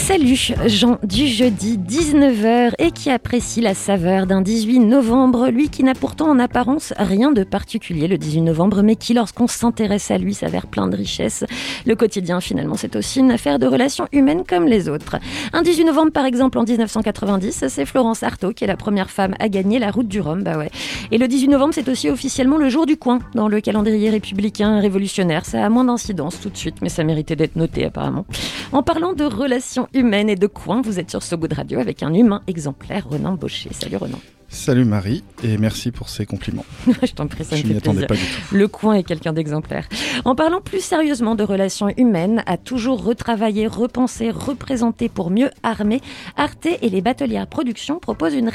Salut, Jean du jeudi 19h et qui apprécie la saveur d'un 18 novembre, lui qui n'a pourtant en apparence rien de particulier le 18 novembre, mais qui lorsqu'on s'intéresse à lui s'avère plein de richesses. Le quotidien finalement c'est aussi une affaire de relations humaines comme les autres. Un 18 novembre par exemple en 1990, c'est Florence Artaud qui est la première femme à gagner la route du Rhum, bah ouais. Et le 18 novembre c'est aussi officiellement le jour du coin dans le calendrier républicain révolutionnaire. Ça a moins d'incidence tout de suite, mais ça méritait d'être noté apparemment. En parlant de relations humaine et de coin. Vous êtes sur So Good Radio avec un humain exemplaire, Renan Baucher. Salut Renan. Salut Marie et merci pour ces compliments. je t'en prie, ça Je me m'y fait plaisir. pas du tout. Le coin est quelqu'un d'exemplaire. En parlant plus sérieusement de relations humaines, à toujours retravailler, repenser, représenter pour mieux armer, Arte et les batelières production proposent une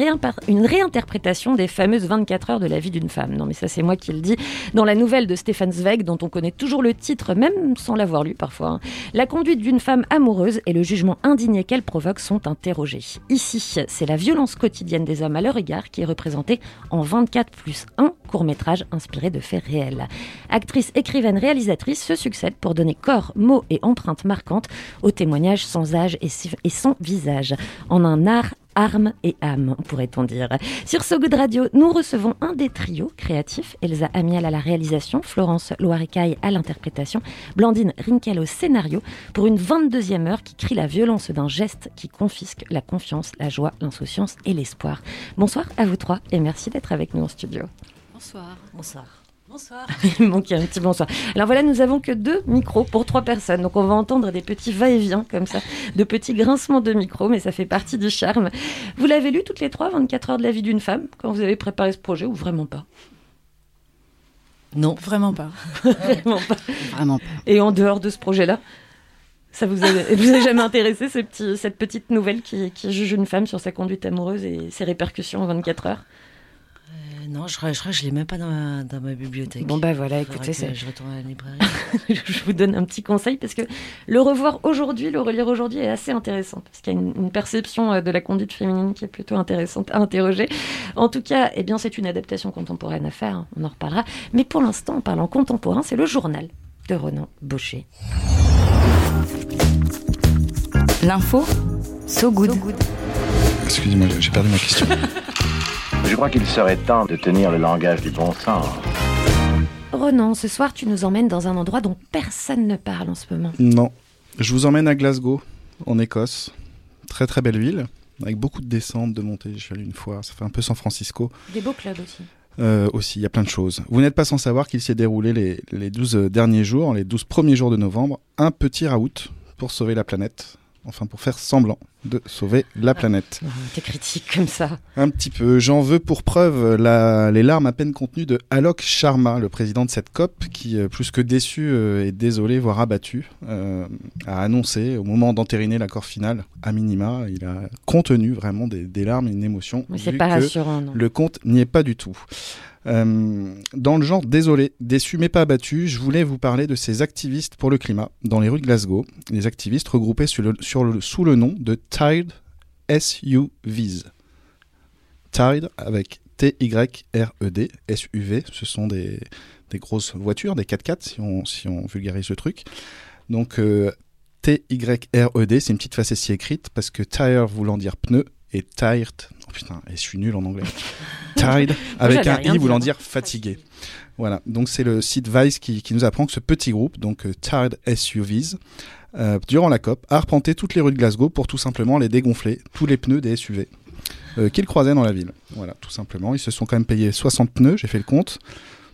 réinterprétation des fameuses 24 heures de la vie d'une femme. Non mais ça c'est moi qui le dis. Dans la nouvelle de Stéphane Zweig, dont on connaît toujours le titre, même sans l'avoir lu parfois, hein, la conduite d'une femme amoureuse et le jugement indigné qu'elle provoque sont interrogés. Ici, c'est la violence quotidienne des hommes à leur égard qui est représentée en 24 plus 1 court-métrage inspiré de faits réels. Actrices, écrivaines, réalisatrices se succèdent pour donner corps, mots et empreintes marquantes aux témoignages sans âge et sans visage, en un art Armes et âme, pourrait-on dire. Sur So Good Radio, nous recevons un des trios créatifs, Elsa Amiel à la réalisation, Florence Loirecaille à l'interprétation, Blandine Rinkel au scénario, pour une 22e heure qui crie la violence d'un geste qui confisque la confiance, la joie, l'insouciance et l'espoir. Bonsoir à vous trois et merci d'être avec nous en studio. Bonsoir. Bonsoir. Bonsoir. Il un petit bonsoir. Alors voilà, nous avons que deux micros pour trois personnes. Donc on va entendre des petits va-et-vient comme ça, de petits grincements de micro, mais ça fait partie du charme. Vous l'avez lu toutes les trois, 24 heures de la vie d'une femme, quand vous avez préparé ce projet ou vraiment pas? Non, Vraiment pas. vraiment pas. Vraiment pas. Et en dehors de ce projet-là ça vous a, vous a jamais intéressé ce petit, cette petite nouvelle qui, qui juge une femme sur sa conduite amoureuse et ses répercussions en 24 heures? Non, je crois, je crois que je l'ai même pas dans ma, dans ma bibliothèque. Bon bah voilà, écoutez, je retourne à la librairie. je vous donne un petit conseil parce que le revoir aujourd'hui, le relire aujourd'hui est assez intéressant parce qu'il y a une, une perception euh, de la conduite féminine qui est plutôt intéressante à interroger. En tout cas, eh bien, c'est une adaptation contemporaine à faire, hein, on en reparlera. Mais pour l'instant, en parlant contemporain, c'est le journal de Ronan Baucher. L'info, so good. Excusez-moi, j'ai perdu ma question. Je crois qu'il serait temps de tenir le langage du bon sens. Ronan, ce soir, tu nous emmènes dans un endroit dont personne ne parle en ce moment. non, je vous emmène à Glasgow, en Écosse. Très très belle ville, avec beaucoup de descentes, de montées. Je suis allé une fois, ça fait un peu San Francisco. Des beaux clubs aussi. Euh, aussi, il y a plein de choses. Vous n'êtes pas sans savoir qu'il s'est déroulé les, les 12 derniers jours, les 12 premiers jours de novembre, un petit raout pour sauver la planète. Enfin, pour faire semblant de sauver la planète. Oh, T'es critique comme ça. Un petit peu. J'en veux pour preuve la- les larmes à peine contenues de Alok Sharma, le président de cette COP, qui, euh, plus que déçu euh, et désolé, voire abattu, euh, a annoncé, au moment d'entériner l'accord final, à minima, il a contenu vraiment des, des larmes et une émotion. Mais c'est pas rassurant, non. Le compte n'y est pas du tout. Euh, dans le genre désolé, déçu mais pas abattu, je voulais vous parler de ces activistes pour le climat dans les rues de Glasgow. Les activistes regroupés sous le nom de Tide SUVs. Tide avec T-Y-R-E-D, SUV, ce sont des, grosses voitures, des 4x4 si on, vulgarise le truc. Donc euh, T-Y-R-E-D, c'est une petite facétie écrite parce que tire voulant dire pneu et tired, putain, et je suis nul en anglais. Tired avec un i voulant dire. fatigué. Voilà, donc c'est le site Vice qui, qui nous apprend que ce petit groupe, donc euh, Tired SUVs, euh, durant la COP, a arpenté toutes les rues de Glasgow pour tout simplement les dégonfler, tous les pneus des SUV euh, qu'ils croisaient dans la ville. Voilà, tout simplement. Ils se sont quand même payés 60 pneus, j'ai fait le compte,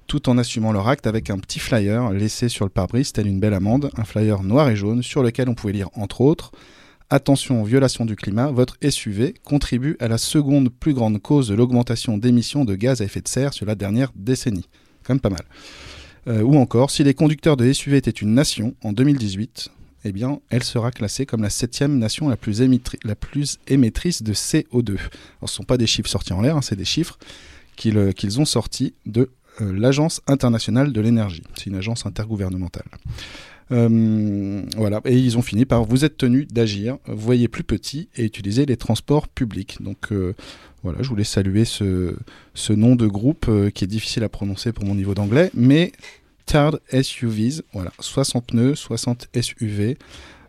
tout en assumant leur acte avec un petit flyer laissé sur le pare-brise, tel une belle amende, un flyer noir et jaune sur lequel on pouvait lire entre autres Attention aux violations du climat, votre SUV contribue à la seconde plus grande cause de l'augmentation d'émissions de gaz à effet de serre sur la dernière décennie. Quand même pas mal. Euh, ou encore, si les conducteurs de SUV étaient une nation, en 2018, eh bien, elle sera classée comme la septième nation la plus, émettrice de CO2. Alors, ce ne sont pas des chiffres sortis en l'air, hein, c'est des chiffres qu'ils euh, ont sortis de euh, l'Agence internationale de l'énergie. C'est une agence intergouvernementale. Euh, voilà, et ils ont fini par vous êtes tenus d'agir, voyez plus petit et utilisez les transports publics. Donc euh, voilà, je voulais saluer ce, ce nom de groupe euh, qui est difficile à prononcer pour mon niveau d'anglais, mais Tard SUVs, voilà, 60 pneus, 60 SUV.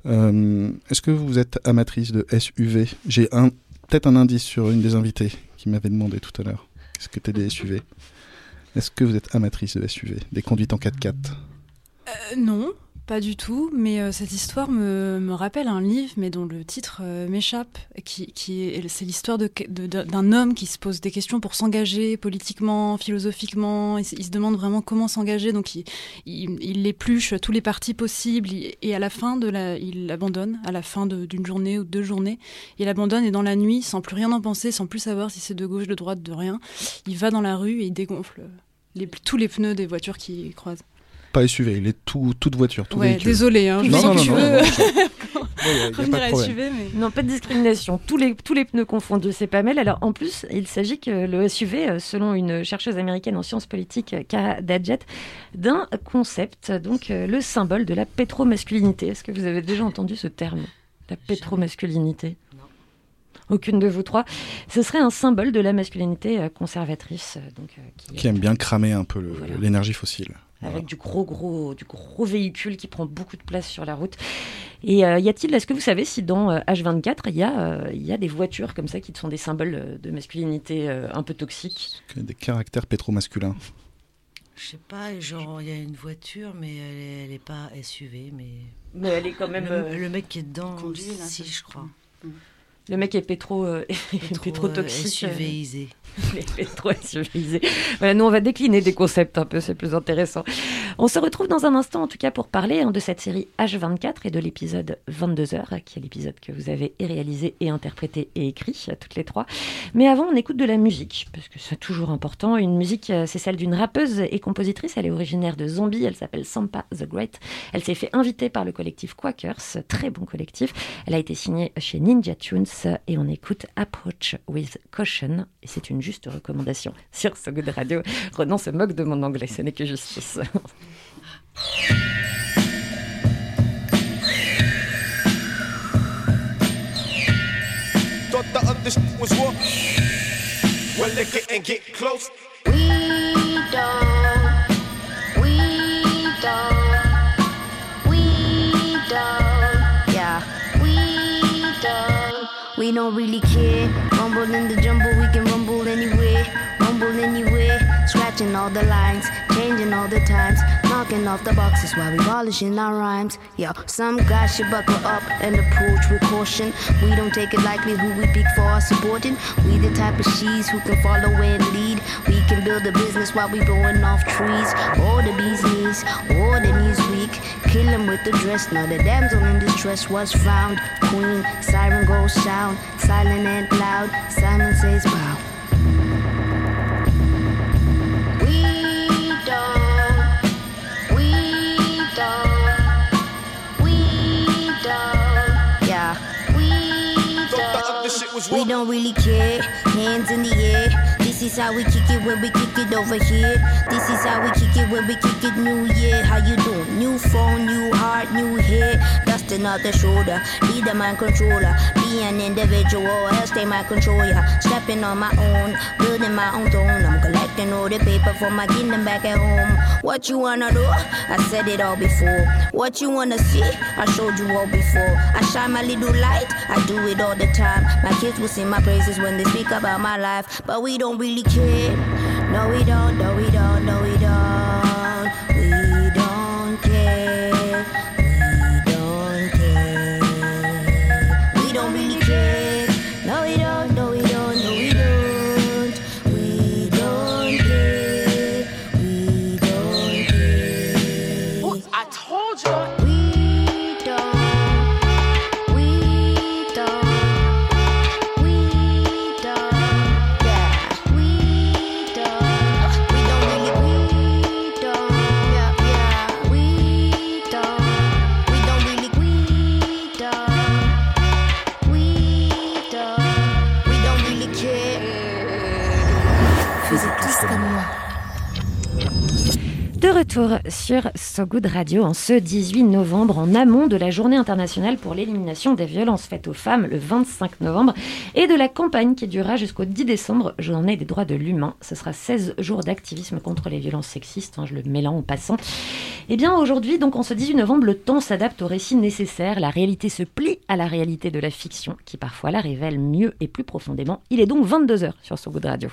Est-ce que vous êtes amatrice de SUV J'ai un peut-être un indice sur une des invitées qui m'avait demandé tout à l'heure. Est-ce que t'es des SUV Est-ce que vous êtes amatrice de SUV Des conduites en 4x4 Euh, non, pas du tout, mais euh, cette histoire me, me rappelle un livre, mais dont le titre euh, m'échappe, qui, qui est, c'est l'histoire de- de- d'un homme qui se pose des questions pour s'engager politiquement, philosophiquement, il, se- demande vraiment comment s'engager, donc il, il, il épluche tous les partis possibles, et à la fin, de la, il abandonne, à la fin d'une journée ou de deux journées, il abandonne, et dans la nuit, sans plus rien en penser, sans plus savoir si c'est de gauche, de droite, de rien, il va dans la rue et il dégonfle les- tous les pneus des voitures qu'il croise. Pas SUV, il est tout, toute voiture, tout Ouais, véhicule. désolé, hein, je Non, sais non, que non, tu non, veux non, pas de revenir à problème. SUV, mais... Non, pas de discrimination. Tous les, tous les pneus confondus, c'est pas mal. Alors, en plus, il s'agit que le SUV, euh, selon une chercheuse américaine en sciences politiques, euh, Cara Dadget, d'un concept, donc euh, le symbole de la pétromasculinité. Est-ce que vous avez déjà entendu ce terme La pétromasculinité Aucune de vous trois. Ce serait un symbole de la masculinité euh, conservatrice, euh, donc, euh, qui, Qui aime bien cramer un peu Voilà. l'énergie fossile. Avec du gros, gros, du gros véhicule qui prend beaucoup de place sur la route. Et euh, y a-t-il, est-ce que vous savez si dans euh, H24, il y, a, euh, il y a des voitures comme ça qui sont des symboles euh, de masculinité euh, un peu toxiques? Des caractères pétromasculins. Je sais pas, genre, il y a une voiture, mais elle est, elle est pas SUV, mais. Mais elle est quand même. Le, euh, le mec qui est dedans, conduit, là, si, je crois. Le mec est pétro, euh, pétro euh, toxique. euh, SUVisé. Voilà, nous, on va décliner des concepts un peu, c'est plus intéressant. On se retrouve dans un instant, en tout cas, pour parler hein, de cette série H24 et de l'épisode 22h, qui est l'épisode que vous avez réalisé et interprété et écrit, toutes les trois. Mais avant, on écoute de la musique, parce que c'est toujours important. Une musique, euh, c'est celle d'une rappeuse et compositrice. Elle est originaire de Zombie, elle s'appelle Sampa the Great. Elle s'est fait inviter par le collectif Quakers, très bon collectif. Elle a été signée chez Ninja Tunes et on écoute Approach with Caution. Et c'est une juste recommandation sur So Good Radio. Renan se moque de mon anglais, ce n'est que justice. Thought the other shit was what? Well, lick it and get close. We don't, we don't, We don't really care. Rumble in the jumble, we can rumble anywhere, rumble anywhere. Scratching all the lines, changing all the times, knocking off the boxes while we polishing our rhymes. Yo, some guys should buckle up and approach with caution. We don't take it lightly who we pick for our supporting. We the type of she's who can follow and lead. We can build a business while we blowing off trees. Or the bee's knees, or the knees weak. Kill 'em with the dress. Now the damsel in distress was found. Queen, siren goes sound, silent and loud. Simon says, bow. We don't, we don't, we don't, yeah, we Thought the other don't. We don't really care. Hands in the air. This is how we kick it when we kick it over here. This is how we kick it when we kick it new year. How you doing? New phone, new heart, new hair. Dusting off the shoulder. Be the mind controller. Be an individual, else they might control ya. Stepping on my own, building my own throne. I'm collecting all the paper for my kingdom back at home. What you wanna do? I said it all before. What you wanna see? I showed you all before. I shine my little light. I do it all the time. My kids will sing my praises when they speak about my life, but we don't really care. No, we don't. No, we don't. No, we don't. Retour sur So Good Radio en ce 18 novembre, en amont de la Journée internationale pour l'élimination des violences faites aux femmes le 25 novembre et de la campagne qui durera jusqu'au 10 décembre, Journée des droits de l'humain. Ce sera 16 jours d'activisme contre les violences sexistes, hein, je le là en passant. Eh bien aujourd'hui, donc en ce 18 novembre, le temps s'adapte au récit nécessaire, la réalité se plie à la réalité de la fiction qui parfois la révèle mieux et plus profondément. Il est donc 22h sur So Good Radio.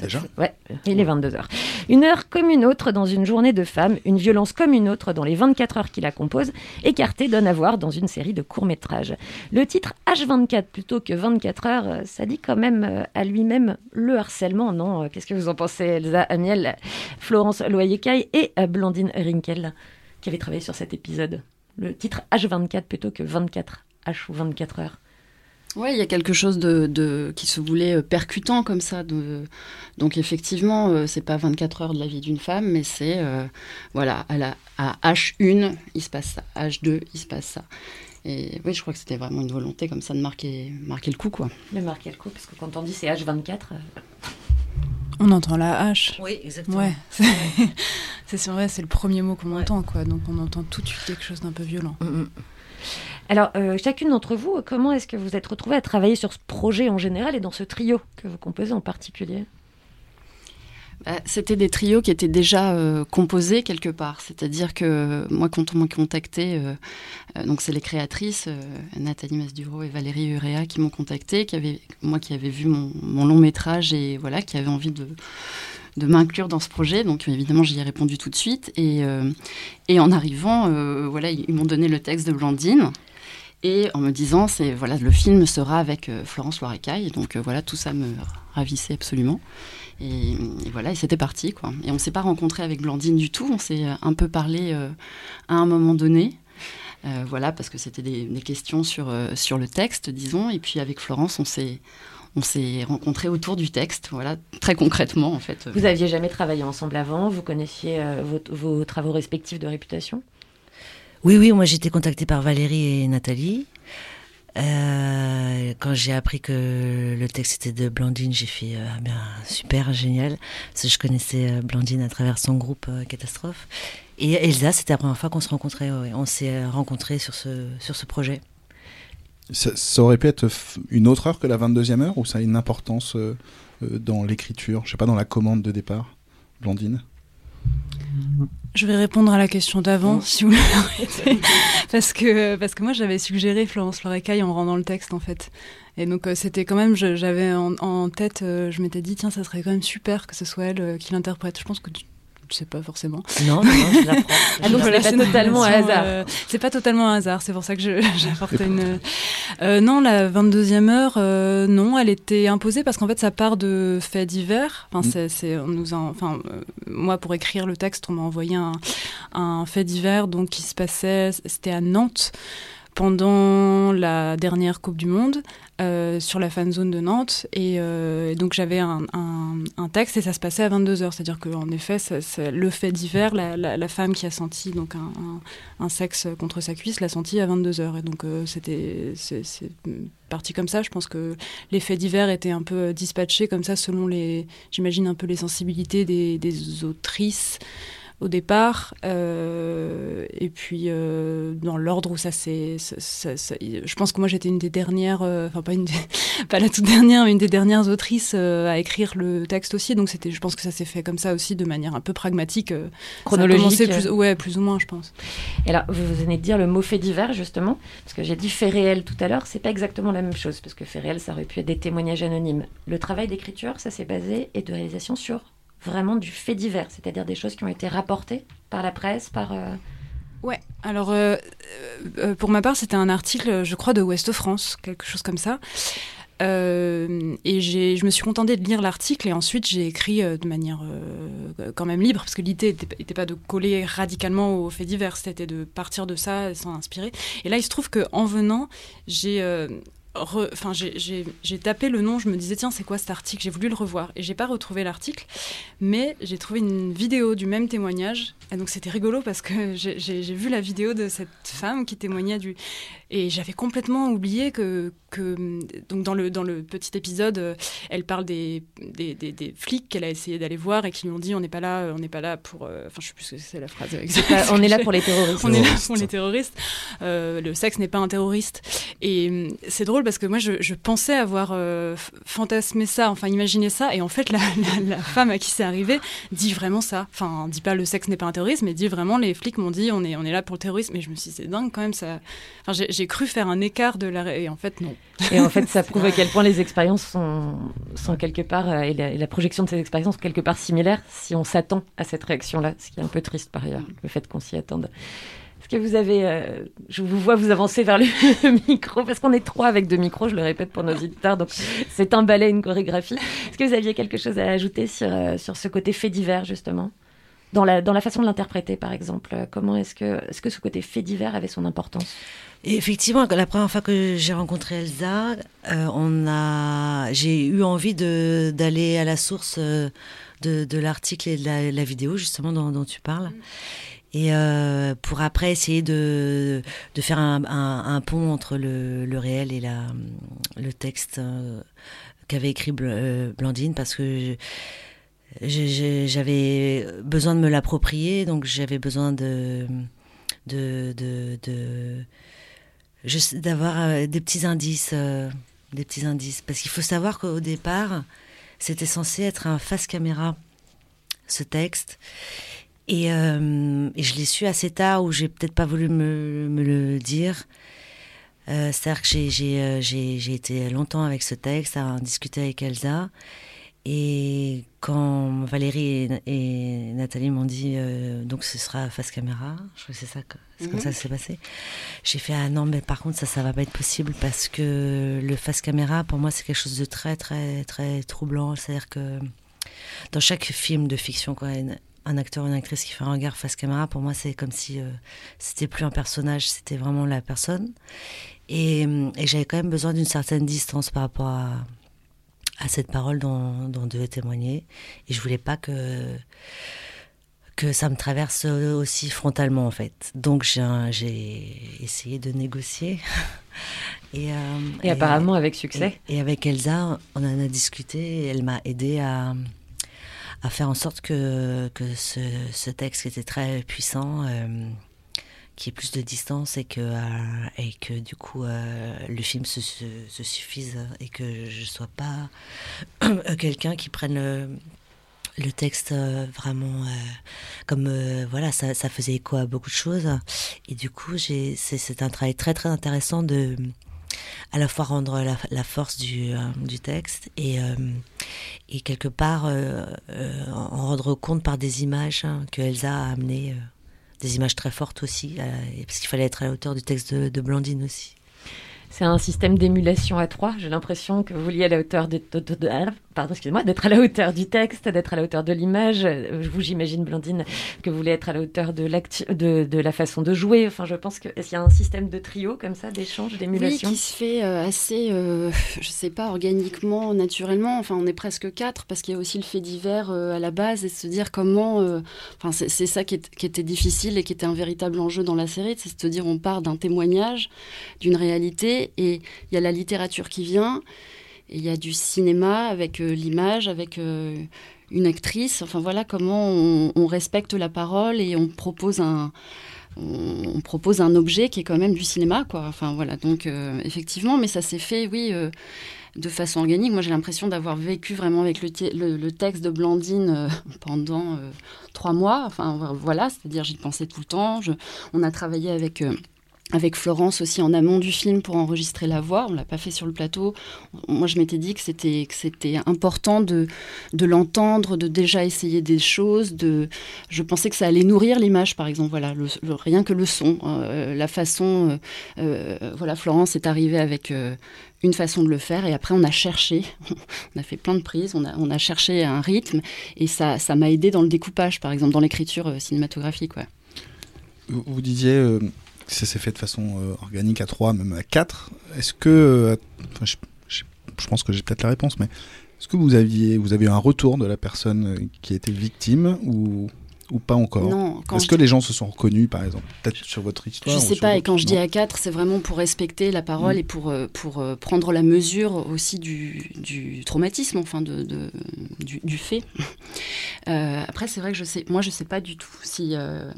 Déjà Ouais, il est 22h. Une heure comme une autre dans une journée de femmes, une violence comme une autre dans les 24 heures qui la composent, écartée donne à voir dans une série de courts-métrages. Le titre H24 plutôt que 24 heures, euh, ça dit quand même euh, à lui-même le harcèlement, non euh, Qu'est-ce que vous en pensez, Elsa Amiel, Florence Loyer-Caille et Blandine Rinkel, qui avaient travaillé sur cet épisode Le titre H24 plutôt que 24 H ou 24 heures oui, il y a quelque chose de, qui se voulait euh, percutant comme ça. donc effectivement, euh, c'est pas 24 heures de la vie d'une femme, mais c'est euh, voilà, à, la, à H1, il se passe ça, H2, il se passe ça. Et oui, je crois que c'était vraiment une volonté comme ça de marquer, marquer le coup, quoi. De marquer le coup, parce que quand on dit c'est H24. On entend la H. Oui, exactement. Ouais, c'est vrai, c'est le premier mot qu'on entend, quoi. Donc on entend tout de suite quelque chose d'un peu violent. Mm, mm. Alors, euh, chacune d'entre vous, comment est-ce que vous êtes retrouvée à travailler sur ce projet en général et dans ce trio que vous composez en particulier? Bah, c'était des trios qui étaient déjà euh, composés quelque part. C'est-à-dire que moi, quand on m'a contacté, euh, donc c'est les créatrices, Nathalie Masduro et Valérie Urea qui m'ont contacté, qui avaient, moi qui avais vu mon, long métrage et voilà, qui avaient envie de, de m'inclure dans ce projet. Donc évidemment, j'y ai répondu tout de suite. Et, et en arrivant, voilà, ils m'ont donné le texte de Blandine. Et en me disant c'est voilà le film sera avec euh, Florence Loirecaille donc euh, voilà tout ça me ravissait absolument. Et, voilà et c'était parti quoi. Et on s'est pas rencontré avec Blandine du tout. On s'est euh, un peu parlé à un moment donné. Voilà parce que c'était des, questions sur sur le texte disons. Et puis avec Florence on s'est on s'est rencontrés autour du texte, voilà, très concrètement en fait. Vous aviez jamais travaillé ensemble avant Vous connaissiez vos travaux respectifs de réputation? Oui, oui, moi j'ai été contactée par Valérie et Nathalie. Euh, quand j'ai appris que le texte était de Blandine, j'ai fait euh, ah bien super génial parce que je connaissais euh, Blandine à travers son groupe Catastrophe. Et Elsa, c'était la première fois qu'on se rencontrait. On s'est rencontrés sur ce sur ce projet. Ça, aurait pu être une autre heure que la 22e heure ou ça a une importance dans l'écriture, je sais pas, dans la commande de départ, Blandine? Je vais répondre à la question d'avant, si vous l'arrêtez. parce, que, parce que moi, j'avais suggéré Florence Florecaille en rendant le texte, en fait. Et donc, euh, c'était quand même, j'avais en, tête, euh, je m'étais dit, tiens, ça serait quand même super que ce soit elle euh, qui l'interprète. Je pense que tu je sais pas forcément. Non, non, non je l'apprends. ah, donc c'est pas totalement un hasard. Euh, c'est pas totalement un hasard, c'est pour ça que j'apporte une. Euh, non, la 22e heure, euh, non, elle était imposée parce qu'en fait, ça part de faits divers. Enfin, mm. c'est, on nous enfin, moi, pour écrire le texte, on m'a envoyé un, un fait divers donc qui se passait, c'était à Nantes pendant la dernière Coupe du Monde euh, sur la fan zone de Nantes. Et, euh, donc j'avais un, texte et ça se passait à 22h. C'est-à-dire qu'en effet, le fait divers, la, femme qui a senti donc un, sexe contre sa cuisse l'a senti à 22h. Et donc euh, c'était c'est parti comme ça. Je pense que les faits divers étaient un peu dispatchés comme ça selon les, j'imagine un peu les sensibilités des, des autrices au départ. Euh, et puis, euh, dans l'ordre où ça s'est. Je pense que moi, j'étais une des dernières, euh, enfin, pas, une pas la toute dernière, mais une des dernières autrices à écrire le texte aussi. Donc, c'était, je pense que ça s'est fait comme ça aussi, de manière un peu pragmatique. Chronologique. Plus, ouais, plus ou moins, je pense. Et alors, vous venez de dire le mot fait divers, justement, parce que j'ai dit fait réel tout à l'heure, c'est pas exactement la même chose, parce que fait réel, ça aurait pu être des témoignages anonymes. Le travail d'écriture, ça s'est basé, et de réalisation sur vraiment du fait divers, c'est-à-dire des choses qui ont été rapportées par la presse, par... Euh, ouais, alors euh, euh, pour ma part, c'était un article, je crois, de Ouest France, quelque chose comme ça. et je me suis contentée de lire l'article et ensuite j'ai écrit de manière quand même libre parce que l'idée n'était pas de coller radicalement aux faits divers, c'était de partir de ça sans inspirer. Et là, il se trouve qu'en venant, j'ai enfin, j'ai tapé le nom, je me disais, tiens, c'est quoi cet article? J'ai voulu le revoir et j'ai pas retrouvé l'article, mais j'ai trouvé une vidéo du même témoignage. Et donc c'était rigolo parce que j'ai vu la vidéo de cette femme qui témoignait du. Et j'avais complètement oublié que, que donc dans le, dans le petit épisode, euh, elle parle des, des, des, flics qu'elle a essayé d'aller voir et qui lui ont dit on n'est pas là, on n'est pas là pour. Euh, enfin, je sais plus ce que c'est la phrase. Pas, on est là pour les terroristes. on est là pour les terroristes. Euh, le sexe n'est pas un terroriste. Et c'est drôle parce que moi, je, je pensais avoir fantasmé ça, enfin imaginé ça, et en fait, la, la, femme à qui c'est arrivé dit vraiment ça. Enfin, dit pas le sexe n'est pas un terroriste, mais dit vraiment les flics m'ont dit on est, on est là pour le terrorisme. Et je me suis dit c'est dingue quand même ça. Enfin, j'ai cru faire un écart de la. Et en fait, non. Et en fait, ça prouve à quel point les expériences sont, sont quelque part, euh, et, la, projection de ces expériences sont quelque part similaires si on s'attend à cette réaction-là, ce qui est un peu triste par ailleurs, le fait qu'on s'y attende. Est-ce que vous avez. Euh, je vous vois vous avancer vers le micro, parce qu'on est trois avec deux micros, je le répète pour nos auditeurs, donc c'est un ballet, une chorégraphie. Est-ce que vous aviez quelque chose à ajouter sur, euh, sur ce côté fait divers, justement? Dans la, dans la façon de l'interpréter, par exemple Comment est-ce que, est -ce que ce côté fait divers avait son importance? Effectivement, la première fois que j'ai rencontré Elsa, euh, on a, j'ai eu envie de, d'aller à la source euh, de, de l'article et de la, vidéo, justement, dont, dont tu parles. Et euh, pour après essayer de, de faire un, un, pont entre le, le, réel et la, le texte qu'avait écrit Blandine, parce que j'avais besoin de me l'approprier, donc j'avais besoin de, d'avoir euh, des petits indices, euh, des petits indices. Parce qu'il faut savoir qu'au départ, c'était censé être un face caméra, ce texte. Et, euh, je l'ai su assez tard, où j'ai peut-être pas voulu me, le dire. C'est-à-dire que j'ai été longtemps avec ce texte, à en discuter avec Elsa. Et quand Valérie et, Nathalie m'ont dit euh, donc ce sera face caméra, je crois que c'est ça, c'est comme ça que c'est passé. J'ai fait ah non mais par contre ça ça va pas être possible parce que le face caméra pour moi c'est quelque chose de très très très troublant. C'est-à-dire que dans chaque film de fiction quoi, un acteur ou une actrice qui fait un regard face caméra pour moi c'est comme si euh, c'était plus un personnage, c'était vraiment la personne. Et, et j'avais quand même besoin d'une certaine distance par rapport à à cette parole dont, dont devait témoigner. Et je voulais pas que que ça me traverse aussi frontalement en fait. Donc j'ai essayé de négocier. et, euh, et, apparemment avec succès. Et, avec Elsa, on en a discuté et elle m'a aidé à, à faire en sorte que, que ce, ce texte qui était très puissant euh, qui ait plus de distance et que, euh, et que du coup euh, le film se, se, suffise et que je sois pas quelqu'un qui prenne le, texte euh, vraiment comme voilà ça, faisait écho à beaucoup de choses. Et du coup c'est un travail très très intéressant de à la fois rendre la, force du, du texte et, et quelque part en rendre compte par des images hein, que Elsa a amenées des images très fortes aussi, euh, parce qu'il fallait être à la hauteur du texte de Blandine aussi. C'est un système d'émulation à trois. J'ai l'impression que vous vouliez à la hauteur de, pardon, excusez-moi, d'être à la hauteur du texte, d'être à la hauteur de l'image. Vous, j'imagine, Blandine, que vous voulez être à la hauteur de, de, de la façon de jouer. Enfin, je pense qu'il y a un système de trio comme ça, d'échange, d'émulation. Oui, qui se fait euh, assez, euh, je sais pas, organiquement, naturellement. Enfin, on est presque quatre parce qu'il y a aussi le fait divers euh, à la base et se dire comment. enfin, c'est ça qui, qui, était difficile et qui était un véritable enjeu dans la série, c'est de se dire on part d'un témoignage, d'une réalité et il y a la littérature qui vient, il y a du cinéma avec euh, l'image, avec euh, une actrice. Enfin voilà comment on, respecte la parole et on propose un on, propose un objet qui est quand même du cinéma quoi. Enfin voilà donc euh, effectivement, mais ça s'est fait oui de façon organique. Moi j'ai l'impression d'avoir vécu vraiment avec le, le, texte de Blandine pendant trois mois. Enfin voilà, c'est-à-dire j'y pensais tout le temps. On a travaillé avec avec Florence aussi en amont du film pour enregistrer la voix. On l'a pas fait sur le plateau. Moi, je m'étais dit que c'était important de de l'entendre, de déjà essayer des choses. De, je pensais que ça allait nourrir l'image, par exemple. Voilà, rien que le son, euh, la façon. Euh, euh, voilà, Florence est arrivée avec une façon de le faire et après on a cherché, on a fait plein de prises, on a, on a cherché un rythme et ça ça m'a aidé dans le découpage, par exemple, dans l'écriture cinématographique. Ouais. Vous disiez ça s'est fait de façon euh, organique à 3, même à 4. Est-ce que, euh, je, pense que j'ai peut-être la réponse, mais est-ce que vous aviez, vous avez eu un retour de la personne euh, qui était victime ou ou pas encore Non. Est-ce je que les gens se sont reconnus, par exemple Peut-être sur votre histoire Je sais pas, et quand je dis à 4, c'est vraiment pour respecter la parole Mm. et pour, pour prendre la mesure aussi du, du traumatisme, enfin de, de- du, du fait. Euh, après, c'est vrai que je sais, moi je sais pas du tout si. euh,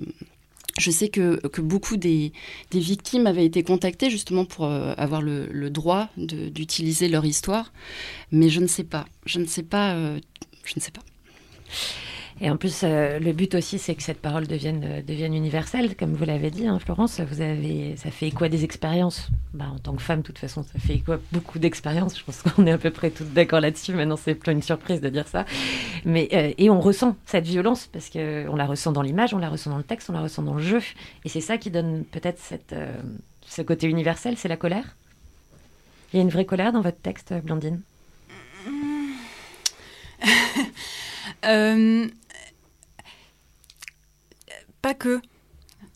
je sais que, que beaucoup des, des victimes avaient été contactées justement pour euh, avoir le, le droit d'utiliser leur histoire, mais je ne sais pas. Je ne sais pas. euh, je ne sais pas. Et en plus, euh, le but aussi, c'est que cette parole devienne, euh, universelle, comme vous l'avez dit, hein, Florence. Vous avez, ça fait écho des expériences. Bah, en tant que femme, de toute façon, ça fait écho beaucoup d'expériences. Je pense qu'on est à peu près toutes d'accord là-dessus. Maintenant, c'est pas une surprise de dire ça. Mais euh, et on ressent cette violence parce que on la ressent dans l'image, on la ressent dans le texte, on la ressent dans le jeu. Et c'est ça qui donne peut-être ce côté universel, c'est la colère. Il y a une vraie colère dans votre texte, Blandine? pas que,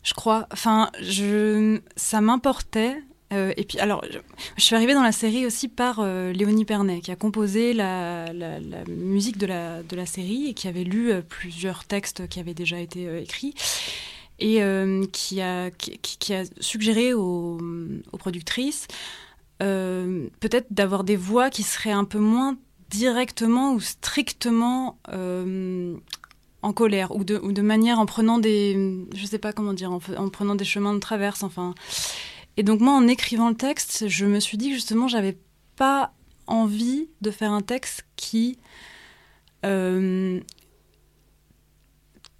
je crois. Enfin, je, ça m'importait. euh, et puis, alors, je, suis arrivée dans la série aussi par euh, Léonie Pernet, qui a composé la, musique de la, série et qui avait lu euh, plusieurs textes qui avaient déjà été écrits et qui, a, suggéré aux, productrices peut-être d'avoir des voix qui seraient un peu moins directement ou strictement en colère ou de, manière en prenant des je sais pas comment dire en, prenant des chemins de traverse enfin et donc moi en écrivant le texte je me suis dit que justement j'avais pas envie de faire un texte qui euh,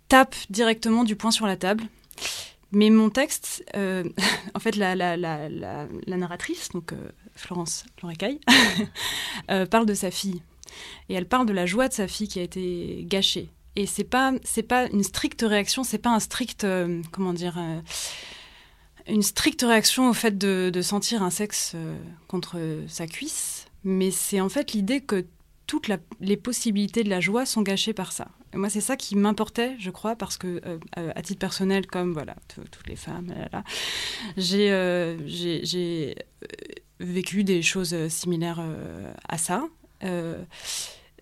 tape directement du poing sur la table mais mon texte, euh, en fait, la, narratrice, donc euh, Florence Lorecaille, parle de sa fille. Et elle parle de la joie de sa fille qui a été gâchée. Et c'est pas, c'est pas une stricte réaction, c'est pas un strict, euh, comment dire, euh, une stricte réaction au fait de, sentir un sexe euh, contre sa cuisse, mais c'est en fait l'idée que toutes les possibilités de la joie sont gâchées par ça. Et moi, c'est ça qui m'importait, je crois, parce que, à titre personnel, comme voilà, toutes les femmes, là, là, j'ai vécu des choses similaires à ça.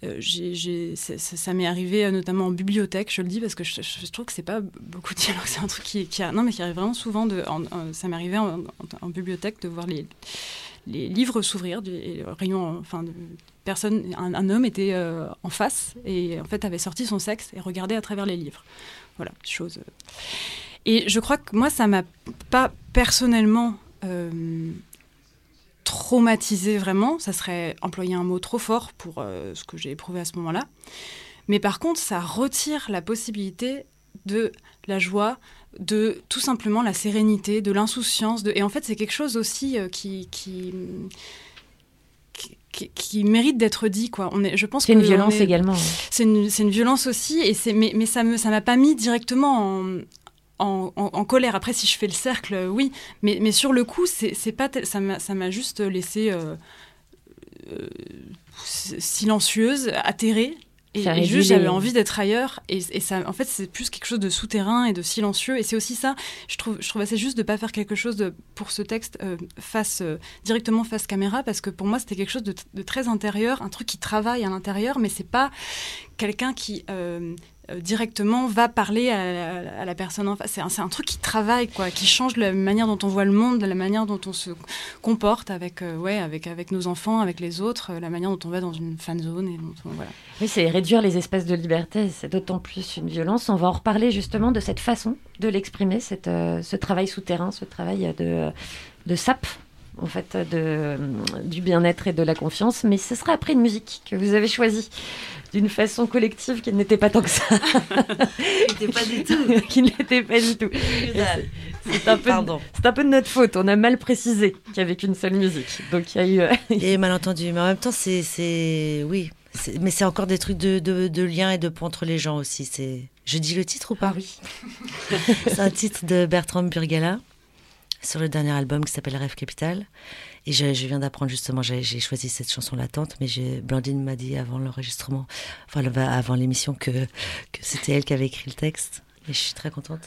Euh, ça, m'est arrivé euh, notamment en bibliothèque, je le dis parce que je, trouve que c'est pas beaucoup de dialogue, c'est un truc qui, arrive vraiment souvent. De, en- ça m'est arrivé en, bibliothèque de voir les, livres s'ouvrir, rayon, enfin, personne, un, homme était euh, en face et en fait avait sorti son sexe et regardait à travers les livres. Voilà, chose. Et je crois que moi, ça m'a pas personnellement traumatisé vraiment. Ça serait employer un mot trop fort pour euh, ce que j'ai éprouvé à ce moment-là. Mais par contre, ça retire la possibilité de la joie, de tout simplement la sérénité, de l'insouciance. De... Et en fait, c'est quelque chose aussi euh, qui, qui, qui, qui- qui mérite d'être dit. Quoi. On est, je pense C'est une violence est- également. C'est une, c'est une violence aussi, et c'est, mais, mais ça ne ça m'a pas mis directement en, en, en- en colère. Après, si je fais le cercle, euh, oui. Mais, mais sur le coup, c'est, pas tel- ça, m'a, juste laissé euh, euh, silencieuse, atterrée. Et, juste, j'avais envie d'être ailleurs. Et, et ça, en fait, c'est plus quelque chose de souterrain et de silencieux. Et c'est aussi ça, je trouve, je trouve assez juste de pas faire quelque chose de, pour ce texte euh, face, euh, directement face caméra, parce que pour moi, c'était quelque chose de, de très intérieur, un truc qui travaille à l'intérieur, mais c'est pas quelqu'un qui euh, directement va parler à, la personne en face. C'est un, truc qui travaille, quoi, qui change la manière dont on voit le monde, la manière dont on se comporte avec, euh, ouais, avec, avec nos enfants, avec les autres, euh, la manière dont on va dans une fan zone. Et dont on- voilà. Oui, c'est réduire les espaces de liberté, c'est d'autant plus une violence. On va en reparler justement de cette façon de l'exprimer, euh, ce travail souterrain, ce travail de, de sape, en fait, de, du bien-être et de la confiance. Mais ce sera après une musique que vous avez choisie d'une façon collective qui n'était pas tant que ça. Qui n'était pas du tout. qui n'était pas du tout. C'est- un, peu de- Pardon. c'est un peu de notre faute. On a mal précisé qu'il n'y avait qu'une seule musique. Donc il y a eu. euh, Et malentendu. Mais en même temps, c'est. c'est- Oui. Mais c'est encore des trucs de, de, de lien et de pont entre les gens aussi. C'est. Je dis le titre ou pas? Oui. c'est un titre de Bertrand Burgala sur le dernier album qui s'appelle Rêve Capital. Et je, je viens d'apprendre justement, j'ai choisi cette chanson latente, mais j'ai- Blandine m'a dit avant l'enregistrement, enfin le- avant l'émission, que, que c'était elle qui avait écrit le texte. Et je suis très contente.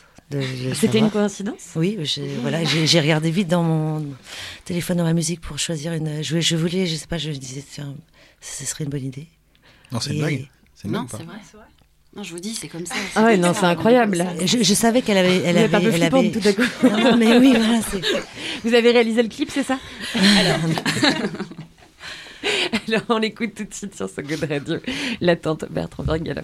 C'était une coïncidence? Oui, j'ai voilà, j'ai regardé vite dans mon téléphone dans ma musique pour choisir une. Je, je voulais, je sais pas, je me disais, tiens, ce serait une bonne idée. Non, c'est une blague. C'est une Non, c'est vrai. Non, je vous dis, c'est comme ça. Ah ouais, non, c'est incroyable. Je, je savais qu'elle avait, elle avait, elle avait. tout à coup. Non, mais oui, voilà, c'est. Vous avez réalisé le clip, c'est ça Alors. Alors, on l'écoute tout de suite sur ce Good Radio. L'attente Bertrand Vergala.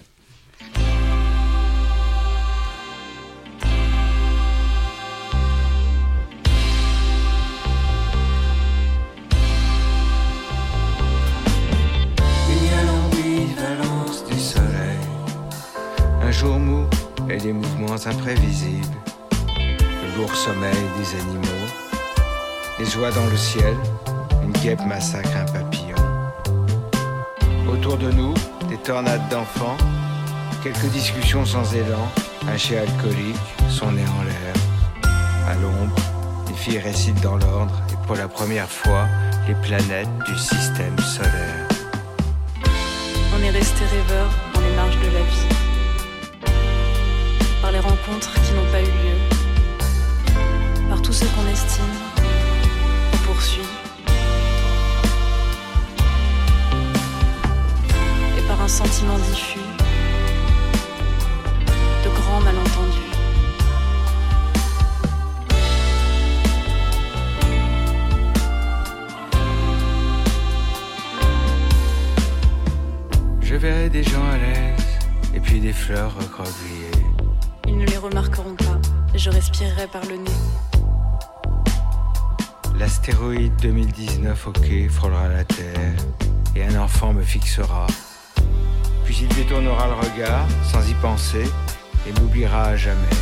Imprévisibles, le lourd sommeil des animaux, les joies dans le ciel, une guêpe massacre un papillon. Autour de nous, des tornades d'enfants, quelques discussions sans élan, un chien alcoolique, son nez en l'air. À l'ombre, les filles récitent dans l'ordre. Et pour la première fois, les planètes du système solaire. On est resté rêveurs fixera. Puis il détournera le regard sans y penser et m'oubliera à jamais.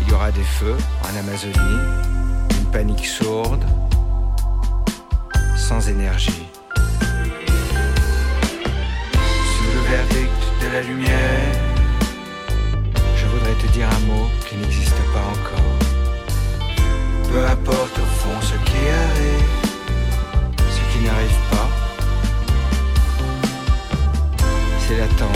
Il y aura des feux en Amazonie, une panique sourde, sans énergie. Sous le verdict de la lumière, je voudrais te dire un mot qui n'existe pas encore. Peu importe au fond ce qui arrive, ce qui n'arrive pas,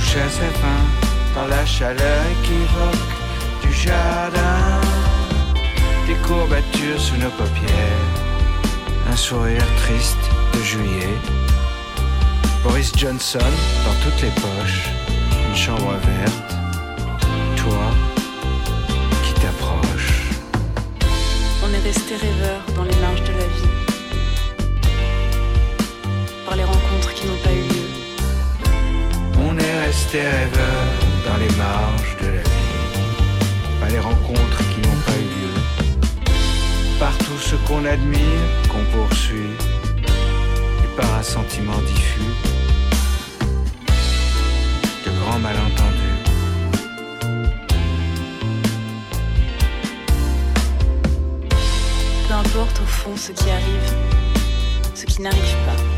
touche à sa fin dans la chaleur équivoque du jardin. Des courbatures sous nos paupières, un sourire triste de juillet. Boris Johnson dans toutes les poches, une chambre verte. Toi qui t'approches. On est resté rêveurs dans les marges de la vie. Resté rêveurs dans les marges de la vie, par les rencontres qui n'ont pas eu lieu, par tout ce qu'on admire, qu'on poursuit, et par un sentiment diffus de grands malentendus. Peu importe au fond ce qui arrive, ce qui n'arrive pas.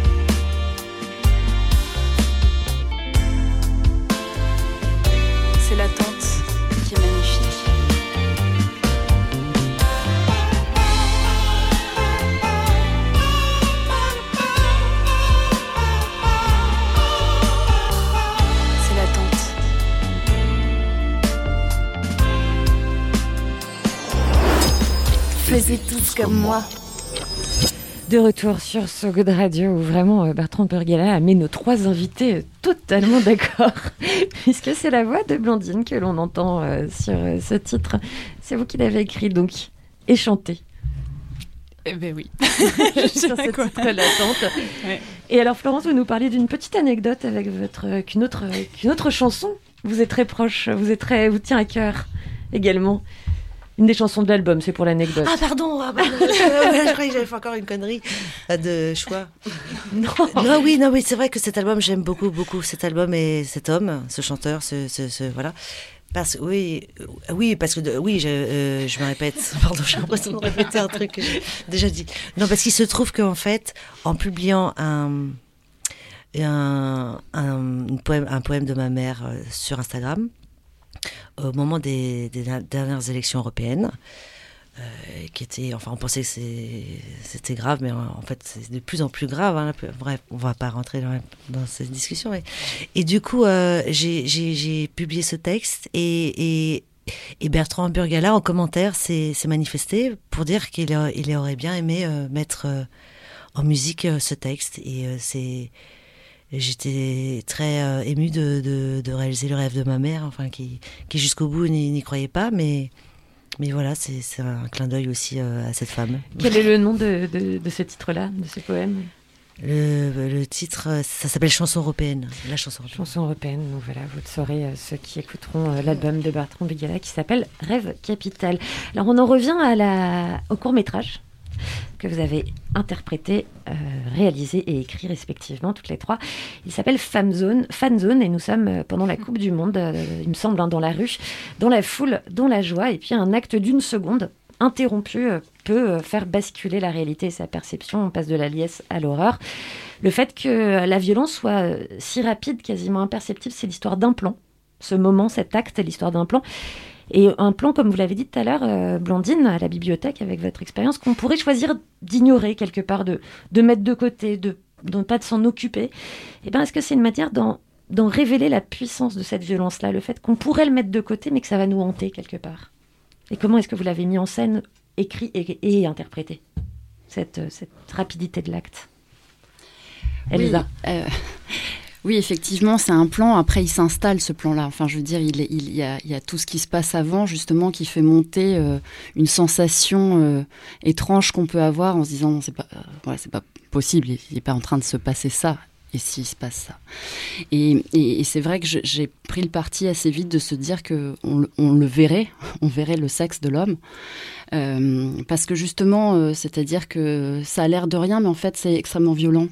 Comme moi. De retour sur So Good Radio où vraiment euh, Bertrand Pergala a mis nos trois invités totalement d'accord puisque c'est la voix de Blandine que l'on entend euh, sur euh, ce titre. C'est vous qui l'avez écrit donc et chanté. Eh ben oui. sur ce titre l'attente. Ouais. Et alors Florence, vous nous parliez d'une petite anecdote avec votre qu'une autre qu'une autre chanson. Vous êtes très proche, vous êtes très vous tient à cœur également. Une des chansons de l'album, c'est pour l'anecdote. Ah pardon, ah, pardon. je croyais que j'avais fait encore une connerie euh, de choix. Non. Non, oui, non, oui, c'est vrai que cet album, j'aime beaucoup, beaucoup cet album et cet homme, ce chanteur, ce, ce, ce- voilà. Parce oui, oui, parce que oui, je, euh, je me répète. Pardon, j'ai l'impression de répéter un truc que j'ai déjà dit. Non, parce qu'il se trouve qu'en fait, en publiant un un, un, poème, un poème de ma mère euh, sur Instagram, au moment des, dernières élections européennes, euh, qui était, enfin, on pensait que c'était grave, mais en, fait, c'est de plus en plus grave. hein. Bref, on va pas rentrer dans, cette discussion. Et du coup, euh, j'ai- publié ce texte et, Bertrand Burgala, en commentaire, s'est manifesté pour dire qu'il il aurait bien aimé euh, mettre euh, en musique euh, ce texte. Et euh, c'est. J'étais très euh, émue de, de, de réaliser le rêve de ma mère, enfin, qui, qui jusqu'au bout n'y croyait pas, mais. Mais voilà, c'est un clin d'œil aussi euh, à cette femme. Quel est le nom de, de- ce titre-là, de ce poème? Le, le titre, ça s'appelle Chanson européenne. La chanson européenne. Chanson européenne. Donc voilà, vous le saurez, euh, ceux qui écouteront euh, l'album de Bertrand Bigala qui s'appelle Rêve Capital. Alors on en revient à la, au court métrage que vous avez interprété, euh, réalisé et écrit respectivement, toutes les trois. Il s'appelle Fan Zone, Fan Zone et nous sommes euh, pendant la Coupe du Monde, euh, il me semble, hein, dans la rue, dans la foule, dans la joie, et puis un acte d'une seconde interrompu peut faire basculer la réalité et sa perception. On passe de la liesse à l'horreur. Le fait que la violence soit si rapide, quasiment imperceptible, c'est l'histoire d'un plan. Ce moment, cet acte, l'histoire d'un plan. Et un plan, comme vous l'avez dit tout à l'heure, euh, Blandine, à la bibliothèque, avec votre expérience, qu'on pourrait choisir d'ignorer quelque part, de, de mettre de côté, de, ne pas de s'en occuper. Et ben, est-ce que c'est une manière d'en, d'en révéler la puissance de cette violence-là, le fait qu'on pourrait le mettre de côté, mais que ça va nous hanter quelque part? Et comment est-ce que vous l'avez mis en scène, écrit et, et interprété, cette, cette rapidité de l'acte? Oui, Elsa euh, oui, effectivement, c'est un plan. Après, il s'installe ce plan-là. Enfin, je veux dire, il, y a, il y a tout ce qui se passe avant, justement, qui fait monter euh, une sensation euh, étrange qu'on peut avoir en se disant, c'est pas, euh, c'est pas possible. Il n'est pas en train de se passer ça. Et s'il se passe ça? Et, c'est vrai que j'ai pris le parti assez vite de se dire que on, le- on le verrait, on verrait le sexe de l'homme. Parce que justement, c'est-à-dire que ça a l'air de rien, mais en fait, c'est extrêmement violent.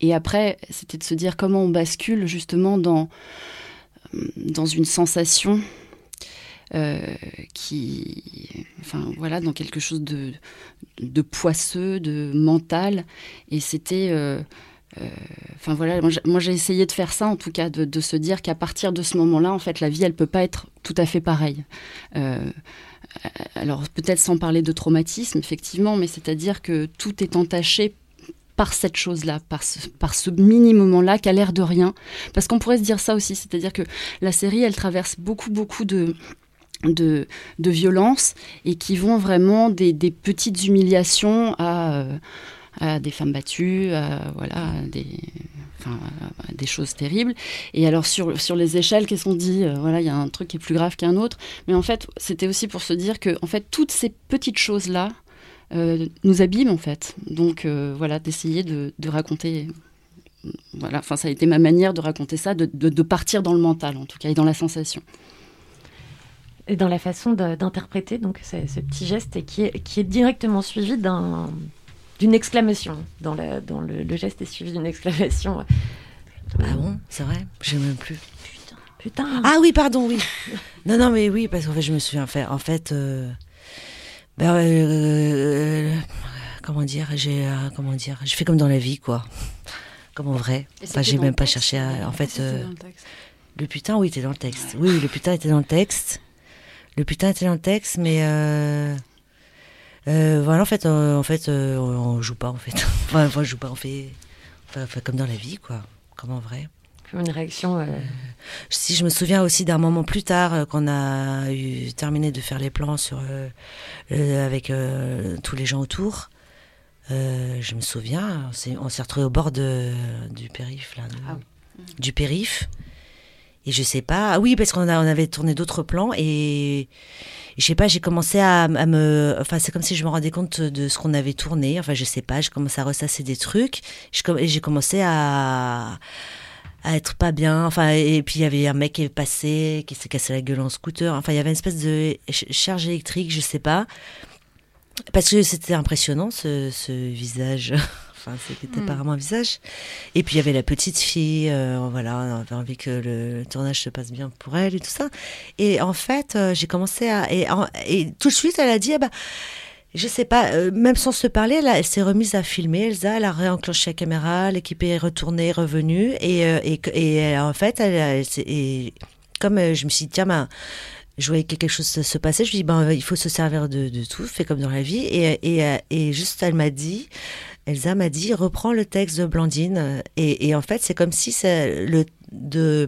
Et après, c'était de se dire comment on bascule justement dans, dans une sensation euh, qui, enfin voilà, dans quelque chose de, de poisseux, de mental. Et c'était, euh, euh, enfin voilà, moi j'ai- essayé de faire ça en tout cas, de, se dire qu'à partir de ce moment-là, en fait, la vie, elle peut pas être tout à fait pareille. Alors peut-être sans parler de traumatisme, effectivement, mais c'est-à-dire que tout est entaché par cette chose-là, par ce, par ce mini-moment-là qui a l'air de rien. Parce qu'on pourrait se dire ça aussi, c'est-à-dire que la série, elle traverse beaucoup, beaucoup de, violences et qui vont vraiment des, petites humiliations à, euh, à des femmes battues, voilà, des, choses terribles. Et alors sur, sur les échelles, qu'est-ce qu'on dit? Euh, Voilà, il y a un truc qui est plus grave qu'un autre. Mais en fait, c'était aussi pour se dire que en fait, toutes ces petites choses-là, nous abîme en fait. Donc euh, voilà, d'essayer de, de raconter. Voilà, enfin ça a été ma manière de raconter ça, de, de- de partir dans le mental en tout cas et dans la sensation. et dans la façon d'interpréter donc ce, ce petit geste et qui est, qui est directement suivi d'un d'une exclamation dans, la, dans le, le geste est suivi d'une exclamation Ah bon? C'est vrai? Je sais même plus. putain Ah oui, pardon, oui. non, non, mais oui, parce qu'en fait, je me souviens faire. En fait, euh, ben, euh, euh, comment dire J'ai euh, comment dire J'ai fait comme dans la vie, quoi. Comme en vrai. Enfin, j'ai même pas texte, cherché à. En fait, euh, le putain, oui, était dans le texte. Oui, oui, le putain était dans le texte. Le putain était dans le texte, mais euh, voilà, en fait, en fait, euh, on, on joue pas, en fait. enfin, enfin, on joue pas, on fait, enfin, enfin, comme dans la vie, quoi, comme en vrai. Une réaction. euh, Si je me souviens aussi d'un moment plus tard euh, qu'on a eu terminé de faire les plans sur euh, avec tous les gens autour. je me souviens, on s'est- retrouvés au bord de, du périph, là, de- du périph. Et je sais pas, ah oui, parce qu'on on avait tourné d'autres plans et, et je sais pas, j'ai commencé à, à me, enfin c'est comme si je me rendais compte de ce qu'on avait tourné. Enfin je sais pas, j'ai commencé à ressasser des trucs. Je j'ai commencé à à être pas bien. Enfin, et puis il y avait un mec qui est passé, qui s'est cassé la gueule en scooter. Enfin, il y avait une espèce de ch- charge électrique, je sais pas. Parce que c'était impressionnant ce, ce visage. enfin, c'était Mm. pas vraiment un visage. Et puis il y avait la petite fille, euh, voilà, on avait envie que le tournage se passe bien pour elle et tout ça. Et en fait, euh, j'ai commencé à et, et tout de suite, elle a dit, ah bah, je sais pas, euh, même sans se parler, elle, s'est remise à filmer. Elsa, elle a réenclenché la caméra, l'équipe est retournée, revenue, et euh, et, et, euh, en fait, elle, et comme je me suis dit, tiens, ben, je voyais que quelque chose se, se passer, je me dis, ben, il faut se servir de, de tout, fait comme dans la vie. Et, et, juste, elle m'a dit, Elsa m'a dit, reprends le texte de Blandine. Et, en fait, c'est comme si le de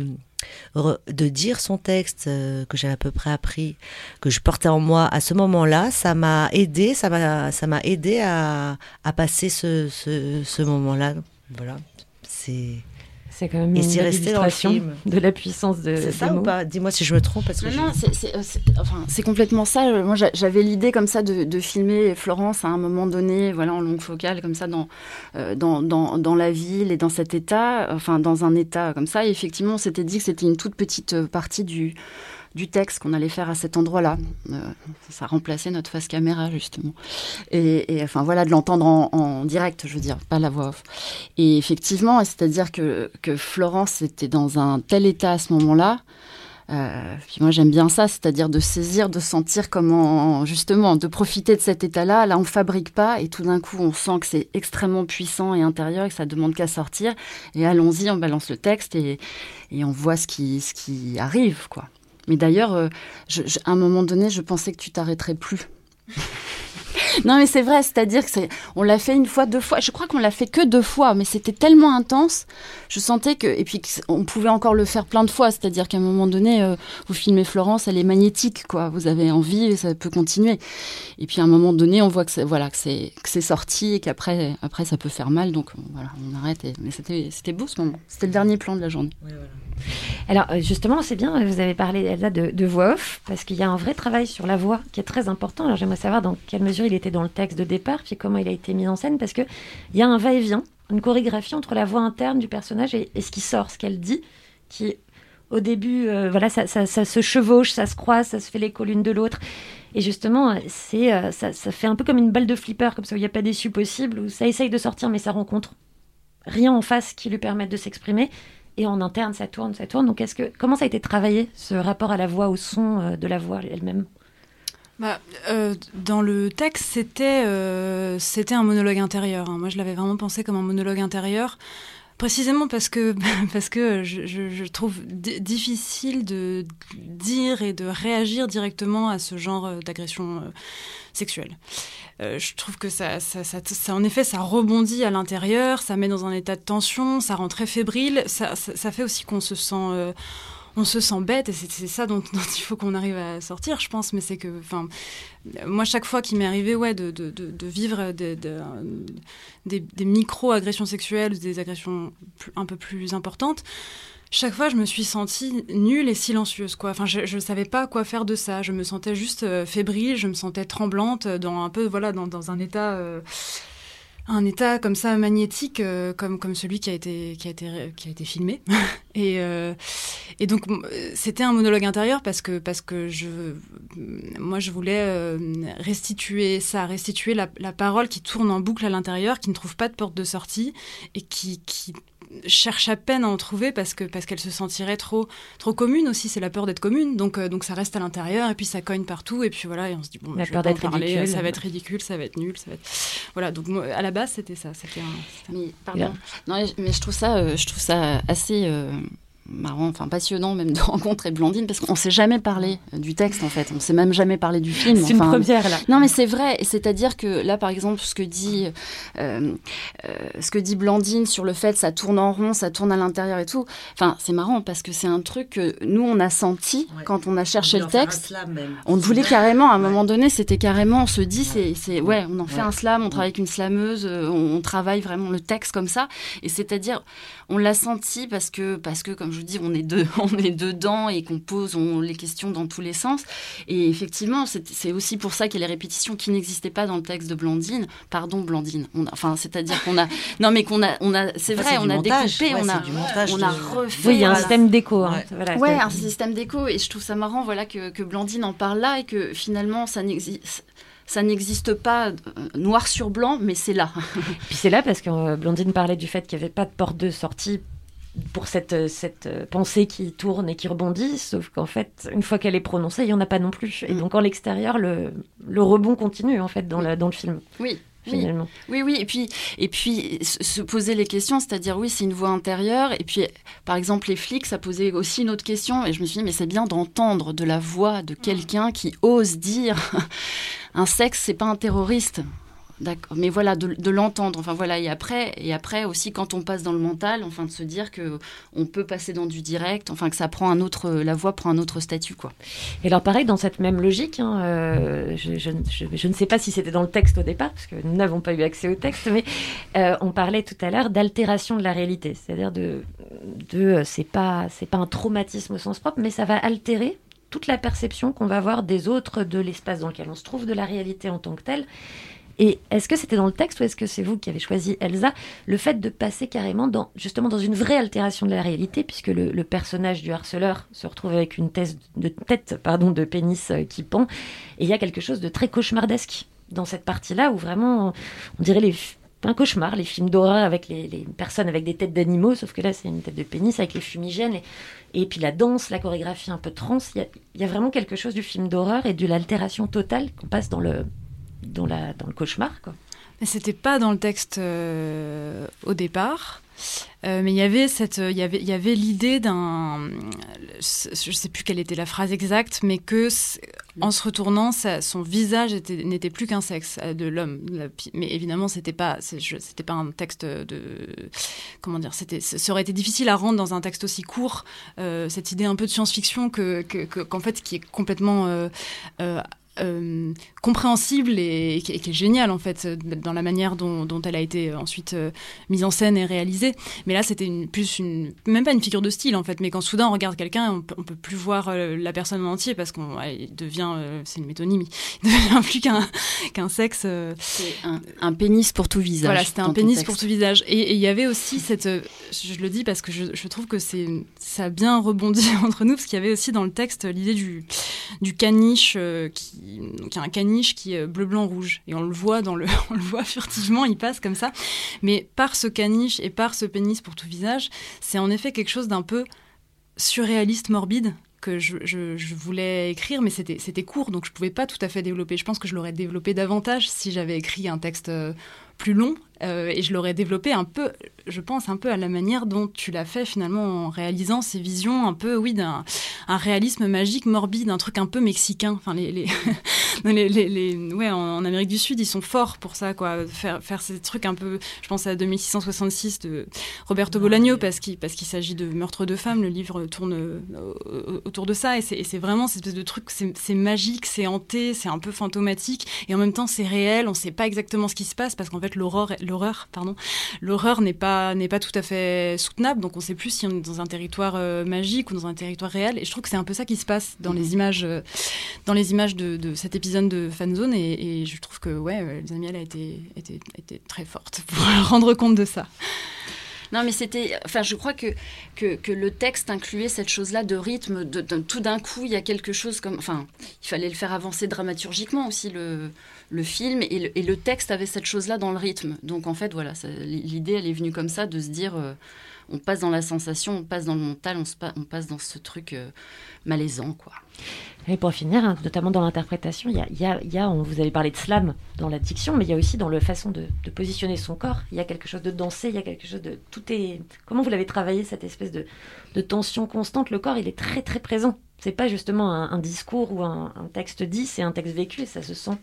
de dire son texte euh, que j'avais à peu près appris, que je portais en moi à ce moment-là, ça m'a aidé, ça m'a ça m'a aidé à, à passer ce, ce, ce moment-là. Voilà, c'est C'est quand même Et une illustration film. de la puissance de. C'est des ça ou pas? Dis-moi si je me trompe parce que Non, non, c'est- c'est c'est- enfin, c'est complètement ça. Moi, j'a- j'avais l'idée comme ça de, de filmer Florence à un moment donné, voilà, en longue focale, comme ça, dans, euh, dans, dans, dans la ville et dans cet état, enfin, dans un état comme ça. Et effectivement, on s'était dit que c'était une toute petite euh, partie du, du texte qu'on allait faire à cet endroit-là. Euh, ça remplaçait notre face caméra, justement. Et, enfin, voilà, de l'entendre en, direct, je veux dire, pas la voix off. Et effectivement, c'est-à-dire que, Florence était dans un tel état à ce moment-là. Euh, puis moi j'aime bien ça, c'est-à-dire de saisir, de sentir comment justement, de profiter de cet état-là. Là on fabrique pas et tout d'un coup on sent que c'est extrêmement puissant et intérieur et que ça demande qu'à sortir. Et allons-y, on balance le texte et, et on voit ce qui, ce qui arrive quoi. Mais d'ailleurs, euh, à un moment donné, je pensais que tu t'arrêterais plus. Non, mais c'est vrai, c'est-à-dire que c'est, on l'a fait une fois, deux fois. Je crois qu'on l'a fait que deux fois, mais c'était tellement intense. Je sentais que, et puis on pouvait encore le faire plein de fois. C'est-à-dire qu'à un moment donné, euh, vous filmez Florence, elle est magnétique, quoi. Vous avez envie et ça peut continuer. Et puis à un moment donné, on voit que c'est, voilà, que c'est, que c'est sorti et qu'après, après, ça peut faire mal. Donc voilà, on arrête. et- mais c'était, c'était beau ce moment. C'était le dernier plan de la journée. Alors euh, justement, c'est bien, vous avez parlé Elsa de, de voix off, parce qu'il y a un vrai travail sur la voix qui est très important. Alors j'aimerais savoir dans quelle mesure il était dans le texte de départ, puis comment il a été mis en scène, parce qu'il y a un va-et-vient, une chorégraphie entre la voix interne du personnage et, ce qui sort, ce qu'elle dit, qui au début, euh, voilà, ça, ça- ça se chevauche, ça se croise, ça se fait l'écho l'une de l'autre. Et justement, c'est, euh, ça, ça fait un peu comme une balle de flipper, comme ça, où il n'y a pas d'issue possible, où ça essaye de sortir, mais ça rencontre rien en face qui lui permette de s'exprimer. Et en interne, ça tourne, ça tourne. Donc, comment ça a été travaillé ce rapport à la voix, au son euh, de la voix elle-même? Bah, euh, dans le texte, c'était euh, un monologue intérieur. hein. Moi, je l'avais vraiment pensé comme un monologue intérieur, précisément parce que parce que je, trouve di- difficile de dire et de réagir directement à ce genre euh, d'agression sexuelle. Je trouve que ça, en effet, ça rebondit à l'intérieur, ça met dans un état de tension, ça rend très fébrile, ça, fait aussi qu'on se sent on se sent bête et c'est ça dont, il faut qu'on arrive à sortir, je pense. Mais c'est que, enfin, moi, chaque fois qu'il m'est arrivé, ouais, de, vivre des, de- des, des micro-agressions sexuelles, des agressions un peu plus importantes, chaque fois, je me suis sentie nulle et silencieuse, quoi. Enfin, je, je savais pas quoi faire de ça. Je me sentais juste euh, fébrile, je me sentais tremblante, dans un peu, voilà, dans, dans un état. euh, un état comme ça magnétique euh, comme celui qui a été filmé. Et euh, et donc c'était un monologue intérieur parce que je moi je voulais euh, restituer ça restituer la, parole qui tourne en boucle à l'intérieur qui ne trouve pas de porte de sortie et qui cherche à peine à en trouver parce que parce qu'elle se sentirait trop trop commune aussi c'est la peur d'être commune donc euh, donc ça reste à l'intérieur et puis ça cogne partout et puis voilà et on se dit bon La je peur d'être parler, ridicule. ça va être ridicule ça va être nul ça va être voilà donc moi, à la base c'était ça c'était un, c'était un- Mais, pardon. Non, mais je trouve ça, euh, je trouve ça assez euh, marrant, enfin passionnant même de rencontrer Blandine parce qu'on s'est jamais parlé euh, du texte en fait, on s'est même jamais parlé du film. C'est une première, là. Non mais c'est vrai, c'est-à-dire que là par exemple ce que dit, euh, euh, ce que dit Blandine sur le fait ça tourne en rond, ça tourne à l'intérieur et tout. Enfin c'est marrant parce que c'est un truc que nous on a senti quand on a cherché le texte. On voulait carrément, à un moment donné, c'était carrément, on se dit, c'est, c'est, ouais, on en fait Ouais. un slam, on travaille avec une slameuse, euh, on, on travaille vraiment le texte comme ça. Et c'est-à-dire, on l'a senti parce que, parce que, comme je vous dis, on est, deux, on est dedans et qu'on pose on, les questions dans tous les sens. Et effectivement, c'est, aussi pour ça qu'il y a les répétitions qui n'existaient pas dans le texte de Blandine. Pardon, Blandine. On a- enfin, c'est-à-dire qu'on a, non, mais qu'on a, on a, c'est vrai, on a montage. découpé, Ouais, on a, c'est du montage on a de- refait. Oui, il y a un voilà. système d'écho. hein. Voilà, Ouais, un système d'écho. Et je trouve ça marrant voilà, que, que Blandine en parle là et que finalement, ça n'existe. ça n'existe pas euh, noir sur blanc, mais c'est là. Puis c'est là parce que euh, Blondine parlait du fait qu'il n'y avait pas de porte de sortie pour cette, cette euh, pensée qui tourne et qui rebondit, sauf qu'en fait, une fois qu'elle est prononcée, il n'y en a pas non plus. Et Mm. donc en l'extérieur, le, le rebond continue en fait dans, la, dans le film. Oui. Finalement. oui, oui, et puis, et puis se se poser les questions, c'est-à-dire oui, c'est une voix intérieure, et puis par exemple les flics, ça posait aussi une autre question, et je me suis dit mais c'est bien d'entendre de la voix de quelqu'un qui ose dire un sexe, c'est pas un terroriste. D'accord, mais voilà, de, l'entendre. Enfin voilà, et après, et après aussi quand on passe dans le mental, enfin de se dire que on peut passer dans du direct, enfin que ça prend un autre, la voix prend un autre statut quoi. Et alors pareil, dans cette même logique, hein, euh, je ne sais pas si c'était dans le texte au départ, parce que nous n'avons pas eu accès au texte, mais euh, on parlait tout à l'heure d'altération de la réalité, c'est-à-dire de, de euh, c'est pas c'est pas un traumatisme au sens propre, mais ça va altérer toute la perception qu'on va avoir des autres, de l'espace dans lequel on se trouve, de la réalité en tant que telle. Et est-ce que c'était dans le texte ou est-ce que c'est vous qui avez choisi Elsa le fait de passer carrément dans justement dans une vraie altération de la réalité puisque le, personnage du harceleur se retrouve avec une thèse de tête pardon de pénis euh, qui pend et il y a quelque chose de très cauchemardesque dans cette partie-là où vraiment on dirait les un cauchemar, les films d'horreur avec les, personnes avec des têtes d'animaux, sauf que là c'est une tête de pénis avec les fumigènes et, puis la danse, la chorégraphie un peu trans. Il y a vraiment quelque chose du film d'horreur et de l'altération totale qu'on passe dans le, dans, le cauchemar. Quoi. Mais c'était pas dans le texte euh, au départ. Euh, mais il y avait cette, il y avait, il y avait l'idée d'un, je sais plus quelle était la phrase exacte, mais que en se retournant, son visage était- n'était plus qu'un sexe euh, de l'homme. Mais évidemment, c'était pas, c'était pas un texte de, comment dire, c'était, ça aurait été difficile à rendre dans un texte aussi court. cette idée un peu de science-fiction que, que- que- qu'en fait, qui est complètement euh, euh, compréhensible et, qui, et qui est géniale en fait dans la manière dont, dont elle a été ensuite euh, mise en scène et réalisée. Mais là, c'était une, plus une, même pas une figure de style en fait, mais quand soudain on regarde quelqu'un, on, peut- on peut plus voir euh, la personne en entier parce qu'on devient, euh, c'est une métonymie, il devient plus qu'un qu'un sexe. euh, C'est un, un pénis pour tout visage. voilà, c'était un pénis pour tout visage. Et il y avait aussi cette. euh, Je le dis parce que je, je trouve que c'est ça a bien rebondi entre nous, parce qu'il y avait aussi dans le texte l'idée du, du caniche, euh, qui, qui est un caniche qui est bleu, blanc, rouge. Et on le voit dans le, on le voit furtivement, il passe comme ça. Mais par ce caniche et par ce pénis pour tout visage, c'est en effet quelque chose d'un peu surréaliste, morbide que je, je- voulais écrire, mais c'était court, donc je pouvais pas tout à fait développer. Je pense que je l'aurais développé davantage si j'avais écrit un texte euh, plus long, euh, et je l'aurais développé un peu, je pense, un peu à la manière dont tu l'as fait finalement en réalisant ces visions un peu, oui, d'un un réalisme magique, morbide, un truc un peu mexicain. Enfin, les, les, les, les- les- ouais, en, en Amérique du Sud, ils sont forts pour ça, quoi. Faire, faire ces trucs un peu, je pense à 2666 de Roberto Bolaño, parce qu'il parce qu'il s'agit de meurtre de femmes. Le livre tourne euh, au- au- autour de ça, et c'est vraiment cette espèce de truc, c'est magique, c'est hanté, c'est un peu fantomatique, et en même temps c'est réel. On sait pas exactement ce qui se passe parce qu'en fait l'horreur, l'horreur, pardon, l'horreur n'est pas n'est pas tout à fait soutenable. Donc on sait plus si on est dans un territoire euh, magique ou dans un territoire réel. Et je trouve que c'est un peu ça qui se passe dans les images, euh, dans les images de, de cet épisode de Fanzone. Et, et je trouve que ouais, euh, Elsa Miel a été, été, été très forte pour rendre compte de ça. Non, mais c'était. Enfin, je crois que, que, que le texte incluait cette chose-là de rythme. De, de- tout d'un coup, il y a quelque chose comme. Enfin, il fallait le faire avancer dramaturgiquement aussi, le, le film. Et le, texte avait cette chose-là dans le rythme. Donc, en fait, voilà, l'idée, elle est venue comme ça, de se dire. euh, on passe dans la sensation, on passe dans le mental, on, se pa- on passe dans ce truc euh, malaisant, quoi. Et pour finir, hein, notamment dans l'interprétation, il y a, vous avez parlé de slam dans la diction, mais il y a aussi dans la façon de, positionner son corps. Il y a quelque chose de danser, il y a quelque chose de tout est. Comment vous l'avez travaillé cette espèce de, tension constante? Le corps, il est très très présent. C'est pas justement un, discours ou un texte dit, c'est un texte vécu et ça se sent,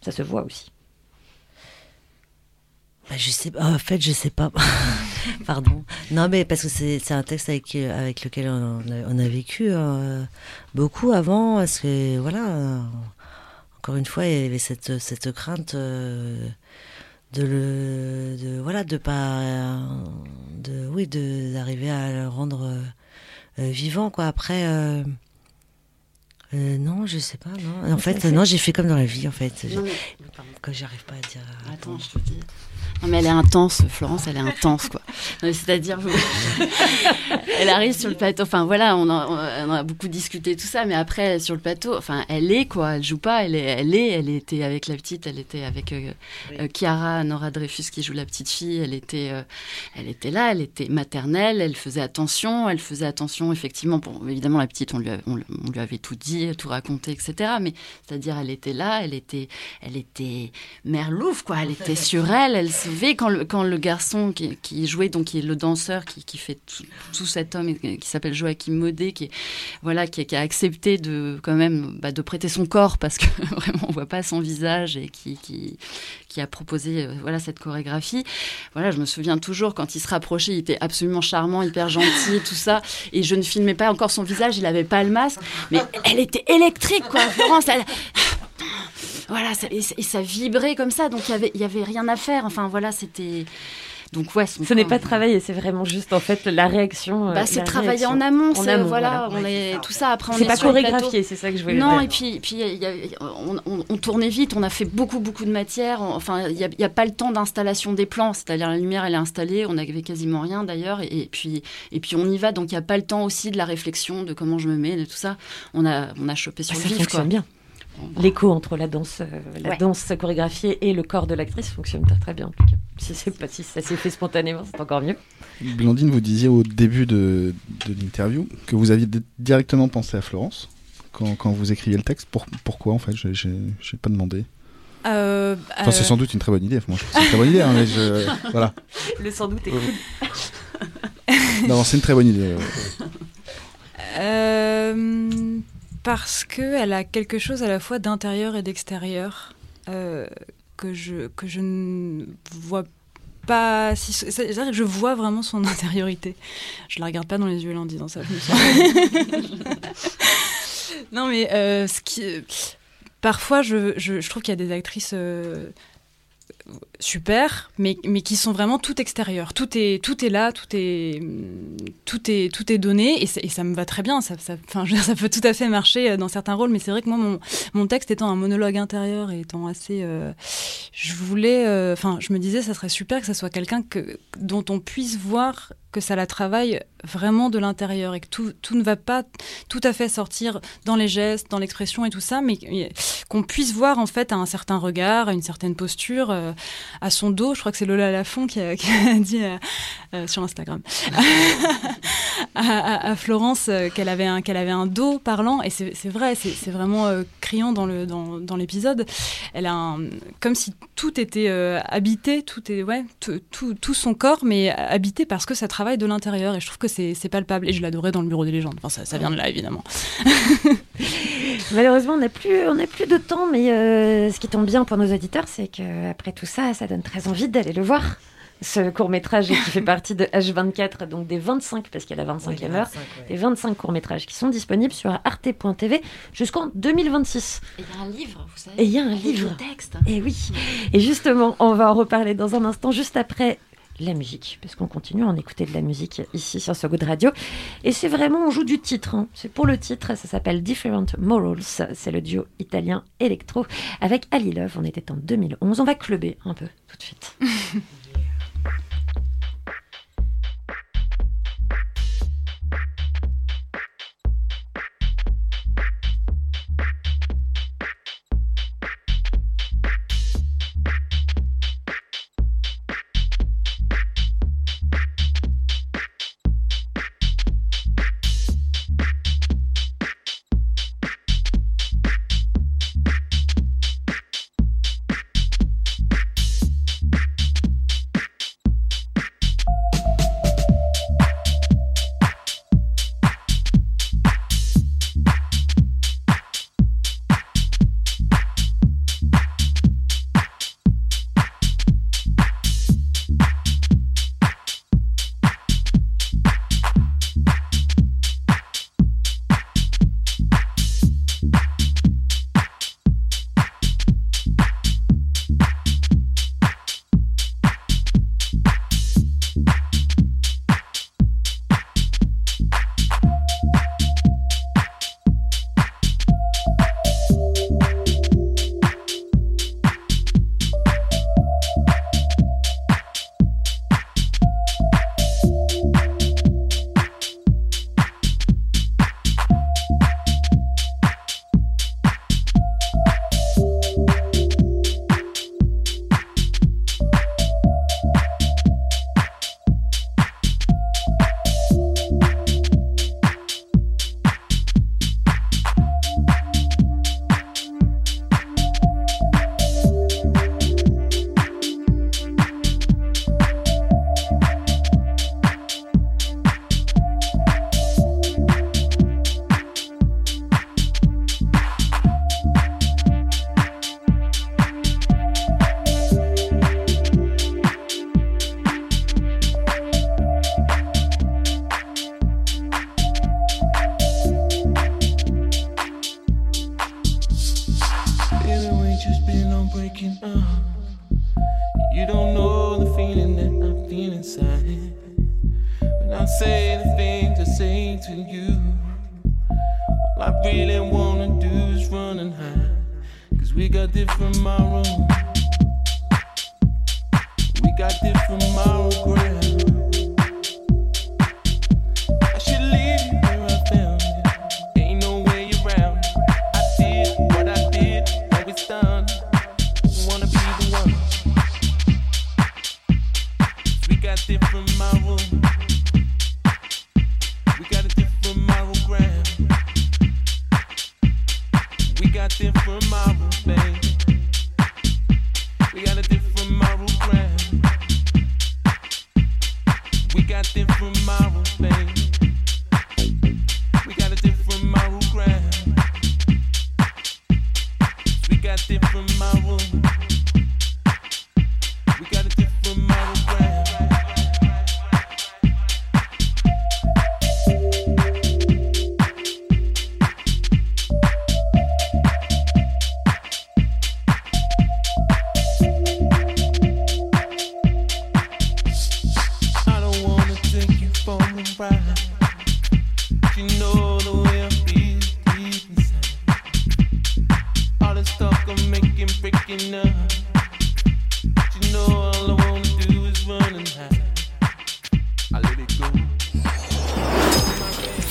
ça se voit aussi. Bah. En fait, je sais pas. Pardon. Non, mais parce que c'est un texte avec, lequel on a, vécu euh, beaucoup avant. Parce que, voilà, euh, encore une fois, il y avait cette, crainte euh, de le. Voilà, de pas. oui, d'arriver à le rendre vivant. Après. Euh, Euh, non, je sais pas. Non. En fait, fait- non, j'ai fait comme dans la vie, en fait. Non, mais- Quand j'arrive pas à dire. Attends, je te dis. Non, mais elle est intense, Florence, elle est intense, quoi. C'est-à-dire, elle arrive sur le plateau. Enfin, voilà, on en, on en a beaucoup discuté, tout ça, mais après, sur le plateau, enfin, elle est, quoi. Elle joue pas, elle est, elle est, elle était avec la petite, elle était avec euh, euh, Chiara, Nora Dreyfus, qui joue la petite fille. Elle était, euh, elle était là, elle était maternelle, elle faisait attention, elle faisait attention, effectivement. Bon, évidemment, la petite, on lui, a- on, on lui avait tout dit, tout raconté, etc. Mais c'est-à-dire, elle était là, elle était, elle était merlouf, quoi. Elle était sur elle, elle savait quand le, quand le garçon qui, qui jouait, donc qui est le danseur, qui, fait tout, cet homme, et qui s'appelle Joachim Modé, qui, voilà, qui, a accepté de, quand même, bah, de prêter son corps parce que vraiment on voit pas son visage et qui, qui, a proposé, euh, voilà, cette chorégraphie. Voilà, je me souviens toujours quand il se rapprochait, il était absolument charmant, hyper gentil, tout ça, et je ne filmais pas encore son visage, il avait pas le masque, mais elle était électrique, quoi, Florence. Voilà, et, ça vibrait comme ça, donc il y avait, y avait rien à faire. Enfin voilà, c'était. Donc ouais, son Ce n'est pas travailler, c'est vraiment juste en fait la réaction. euh, Bah, c'est travailler en amont, En c'est amont, voilà, voilà. on est tout ça. Après, on C'est est pas chorégraphié, c'est ça que je voulais Non, dire. et puis, puis il y a- on, on- on tournait vite, on a fait beaucoup, beaucoup de matière. on- Enfin, il n'y a, il y a pas le temps d'installation des plans, c'est-à-dire la lumière, elle est installée, on n'avait quasiment rien d'ailleurs, et, et puis, et puis on y va, donc il n'y a pas le temps aussi de la réflexion, de comment je me mets, de tout ça. On a, on a chopé sur Ah, le ça vif, fonctionne quoi. bien. L'écho entre la danse, euh, la Ouais. danse chorégraphiée et le corps de l'actrice fonctionne très, très bien en tout cas. Si, c'est pas, si ça s'est fait spontanément, c'est encore mieux. Blandine, vous disiez au début de, de l'interview que vous aviez directement pensé à Florence quand, quand vous écriviez le texte. Pour- pourquoi en fait? Je n'ai pas demandé. Euh, Enfin, c'est euh, sans doute une très bonne idée. Moi, c'est une très bonne idée. hein, mais je- voilà. Le sans doute est cool. Non, c'est une très bonne idée. euh. Euh, parce que elle a quelque chose à la fois d'intérieur et d'extérieur euh, que je que je ne vois pas si c'est-à-dire que je vois vraiment son intériorité. Je la regarde pas dans les yeux là en disant ça. non mais euh, ce qui parfois je, je, je trouve qu'il y a des actrices euh, super, mais, mais qui sont vraiment tout extérieures. Tout est, tout est là, tout est, tout est, tout est donné, et, ça me va très bien. Ça, ça, peut tout à fait marcher euh, dans certains rôles, mais c'est vrai que moi, mon, mon texte étant un monologue intérieur et étant assez, euh, je voulais, euh, enfin, je me disais, ça serait super que ça soit quelqu'un que, dont on puisse voir que ça la travaille vraiment de l'intérieur et que tout, tout ne va pas tout à fait sortir dans les gestes, dans l'expression et tout ça, mais qu'on puisse voir en fait à un certain regard, à une certaine posture, à son dos. Je crois que c'est Lola Lafont qui a, dit euh, sur Instagram à, Florence euh, qu'elle avait, un- avait un dos parlant, et c'est vrai, c'est vraiment euh, criant dans le dans, l'épisode. Elle a comme si tout était habité, tout est ouais, tout, tout, son corps, mais habité parce que ça travaille de l'intérieur, et je trouve que c'est palpable. Et je l'adorais dans le Bureau des légendes. Enfin, ça, vient de là évidemment. Malheureusement, on n'a plus, plus de temps, mais ce qui tombe bien pour nos auditeurs, c'est qu'après tout ça, ça donne très envie d'aller le voir. Ce court-métrage qui fait partie de H24, donc des 25, parce qu'il y a la 25e Oui, les heure, 25, ouais. des 25 courts-métrages qui sont disponibles sur arte.tv jusqu'en 2026. Et il y a un livre, vous savez. Et il y a un livre. texte. Et oui. Et justement, on va en reparler dans un instant, juste après la musique, parce qu'on continue à en écouter de la musique ici sur So Good Radio. Et c'est vraiment, on joue du titre. hein. C'est pour le titre, ça s'appelle Different Morals. C'est le duo italien électro avec Ali Love. On était en 2011. On va clubber un peu tout de suite.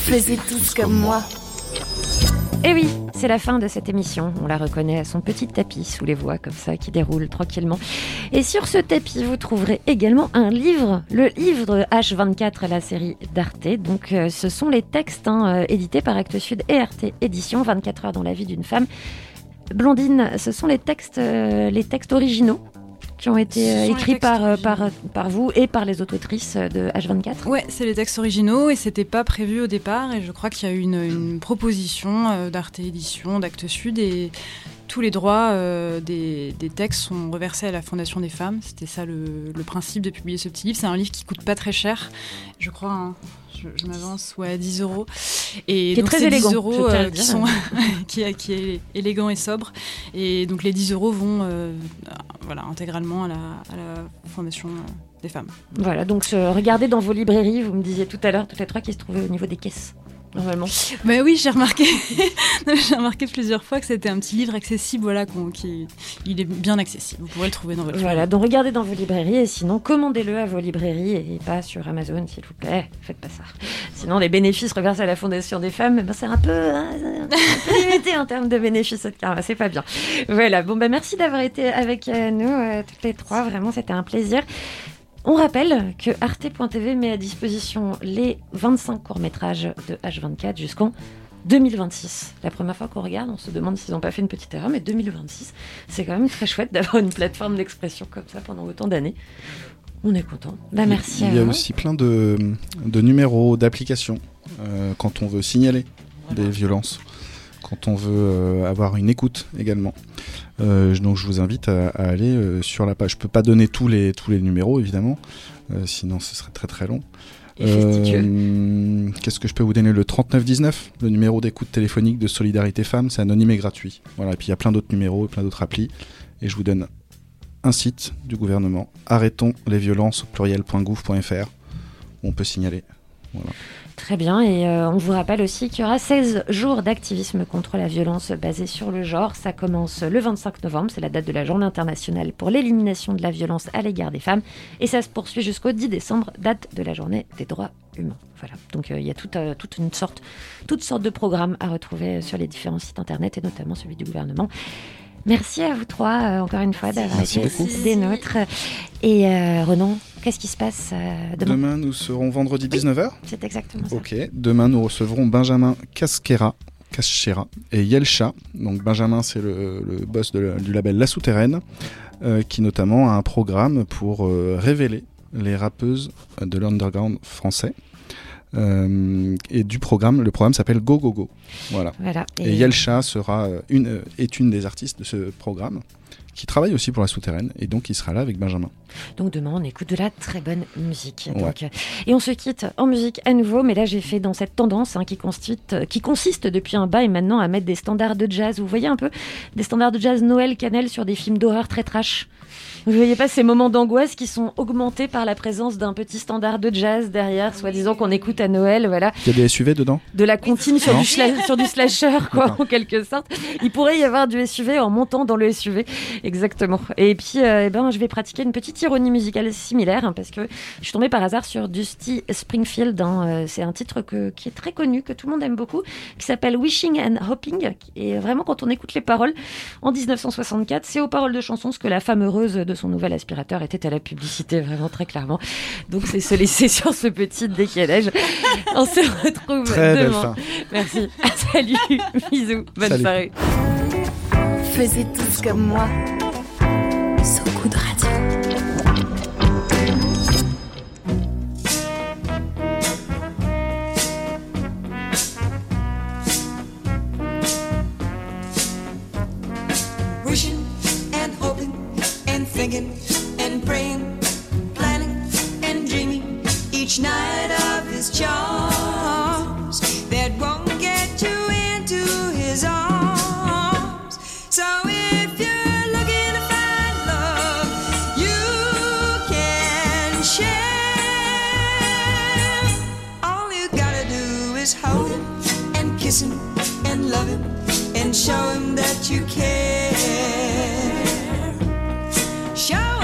Faisez tous comme moi. Et Eh oui, c'est la fin de cette émission. On la reconnaît à son petit tapis sous les voix comme ça qui déroule tranquillement. Et sur ce tapis, vous trouverez également un livre, le livre H24, la série d'Arte. Donc euh, ce sont les textes hein, euh, édités par Actes Sud et Arte Édition, 24 heures dans la vie d'une femme. Blondine, ce sont les textes, euh, les textes originaux qui ont été euh, écrits par, euh, par, par vous et par les autres autrices de H24. Ouais, c'est les textes originaux et c'était pas prévu au départ. Et je crois qu'il y a eu une, une proposition euh, d'Arte Édition, d'Actes Sud et tous les droits euh, des, des textes sont reversés à la Fondation des femmes. C'était ça le, le principe de publier ce petit livre. C'est un livre qui coûte pas très cher, je crois. hein. Je, je m'avance, ouais, à 10 euros. Et Qui est donc très 10 élégant, je euros tiens à euh, qui, dire. sont qui, est- qui est élégant et sobre. Et donc les 10 euros vont euh, voilà, intégralement à la, à la Fondation euh, des femmes. Voilà, donc regardez dans vos librairies, vous me disiez tout à l'heure, toutes les trois qui se trouvaient au niveau des caisses, normalement. Bah oui, j'ai remarqué, j'ai remarqué plusieurs fois que c'était un petit livre accessible, voilà, qu'on- qui, il est bien accessible. Vous pourrez le trouver dans votre Voilà, donc regardez dans vos librairies et sinon commandez-le à vos librairies et pas sur Amazon, s'il vous plaît. Faites pas ça. Sinon, les bénéfices reversés à la Fondation des femmes, ben, c'est un peu, hein, c'est un peu limité en termes de bénéfices. C'est pas bien. Voilà, bon, bah, merci d'avoir été avec euh, nous, euh, toutes les trois. Vraiment, c'était un plaisir. On rappelle que arte.tv met à disposition les 25 courts-métrages de H24 jusqu'en 2026. La première fois qu'on regarde, on se demande s'ils n'ont pas fait une petite erreur, mais 2026, c'est quand même très chouette d'avoir une plateforme d'expression comme ça pendant autant d'années. On est content. Bah, merci Il y a vous. aussi plein de, de numéros, d'applications euh, quand on veut signaler des violences, quand on veut euh, avoir une écoute également. Euh, je- donc je vous invite à, à aller euh, sur la page. Je peux pas donner tous les, tous les numéros évidemment, sinon ce serait très très long. Euh, Qu'est-ce que je peux vous donner? Le 3919, le numéro d'écoute téléphonique de Solidarité Femmes, c'est anonyme et gratuit. Voilà, et puis il y a plein d'autres numéros et plein d'autres applis. Et je vous donne un site du gouvernement, arrêtons les violences au pluriel.gouv.fr, où on peut signaler. Voilà. Très bien, et euh, on vous rappelle aussi qu'il y aura 16 jours d'activisme contre la violence basée sur le genre. Ça commence le 25 novembre, c'est la date de la journée internationale pour l'élimination de la violence à l'égard des femmes, et ça se poursuit jusqu'au 10 décembre, date de la journée des droits humains. Voilà, donc euh, il y a toute, euh, toute une sorte, toutes sortes de programmes à retrouver sur les différents sites internet, et notamment celui du gouvernement. Merci à vous trois, encore une fois, d'avoir été des nôtres. Et Renan, qu'est-ce qui se passe euh, demain, Demain, nous serons vendredi 19h. C'est exactement ça. Ok. Demain, nous recevrons Benjamin Casquera, Caschera et Yelcha. Donc Benjamin, c'est le, le boss de du label La Souterraine, euh, qui notamment a un programme pour euh, révéler les rappeuses de l'underground français. Euh, et du programme, le programme s'appelle Go Go Go. Voilà. Voilà. Et, Et- Yelcha sera une, est une des artistes de ce programme qui travaille aussi pour la souterraine et donc il sera là avec Benjamin. Donc demain, on écoute de la très bonne musique. Ouais. Donc, et on se quitte en musique à nouveau, mais là j'ai fait dans cette tendance hein, qui, consiste, euh, qui consiste depuis un bail maintenant à mettre des standards de jazz. Vous voyez un peu des standards de jazz Noël Cannelle sur des films d'horreur très trash. Vous voyez pas ces moments d'angoisse qui sont augmentés par la présence d'un petit standard de jazz derrière, soi-disant qu'on écoute à Noël, voilà. Il y a des SUV dedans? De la comptine sur du, sur du slasher, quoi, en quelque sorte. Il pourrait y avoir du SUV en montant dans le SUV. Exactement. Et puis, euh, eh ben, je vais pratiquer une petite ironie musicale similaire, hein, parce que je suis tombée par hasard sur Dusty Springfield. hein, euh, c'est un titre que- qui est très connu, que tout le monde aime beaucoup, qui s'appelle Wishing and Hoping. Et vraiment, quand on écoute les paroles, en 1964, c'est aux paroles de chansons ce que la femme heureuse de son nouvel aspirateur était à la publicité, vraiment très clairement. Donc, c'est se laisser sur ce petit décalage. On se retrouve Très belle demain. fin. Merci. Salut. Bisous. Bonne Salut. soirée. Faisiez tous comme moi. So Good Radio. Wishing and hoping and thinking and praying, planning and dreaming each night of his charms kiss him and love him and show him that you care. Show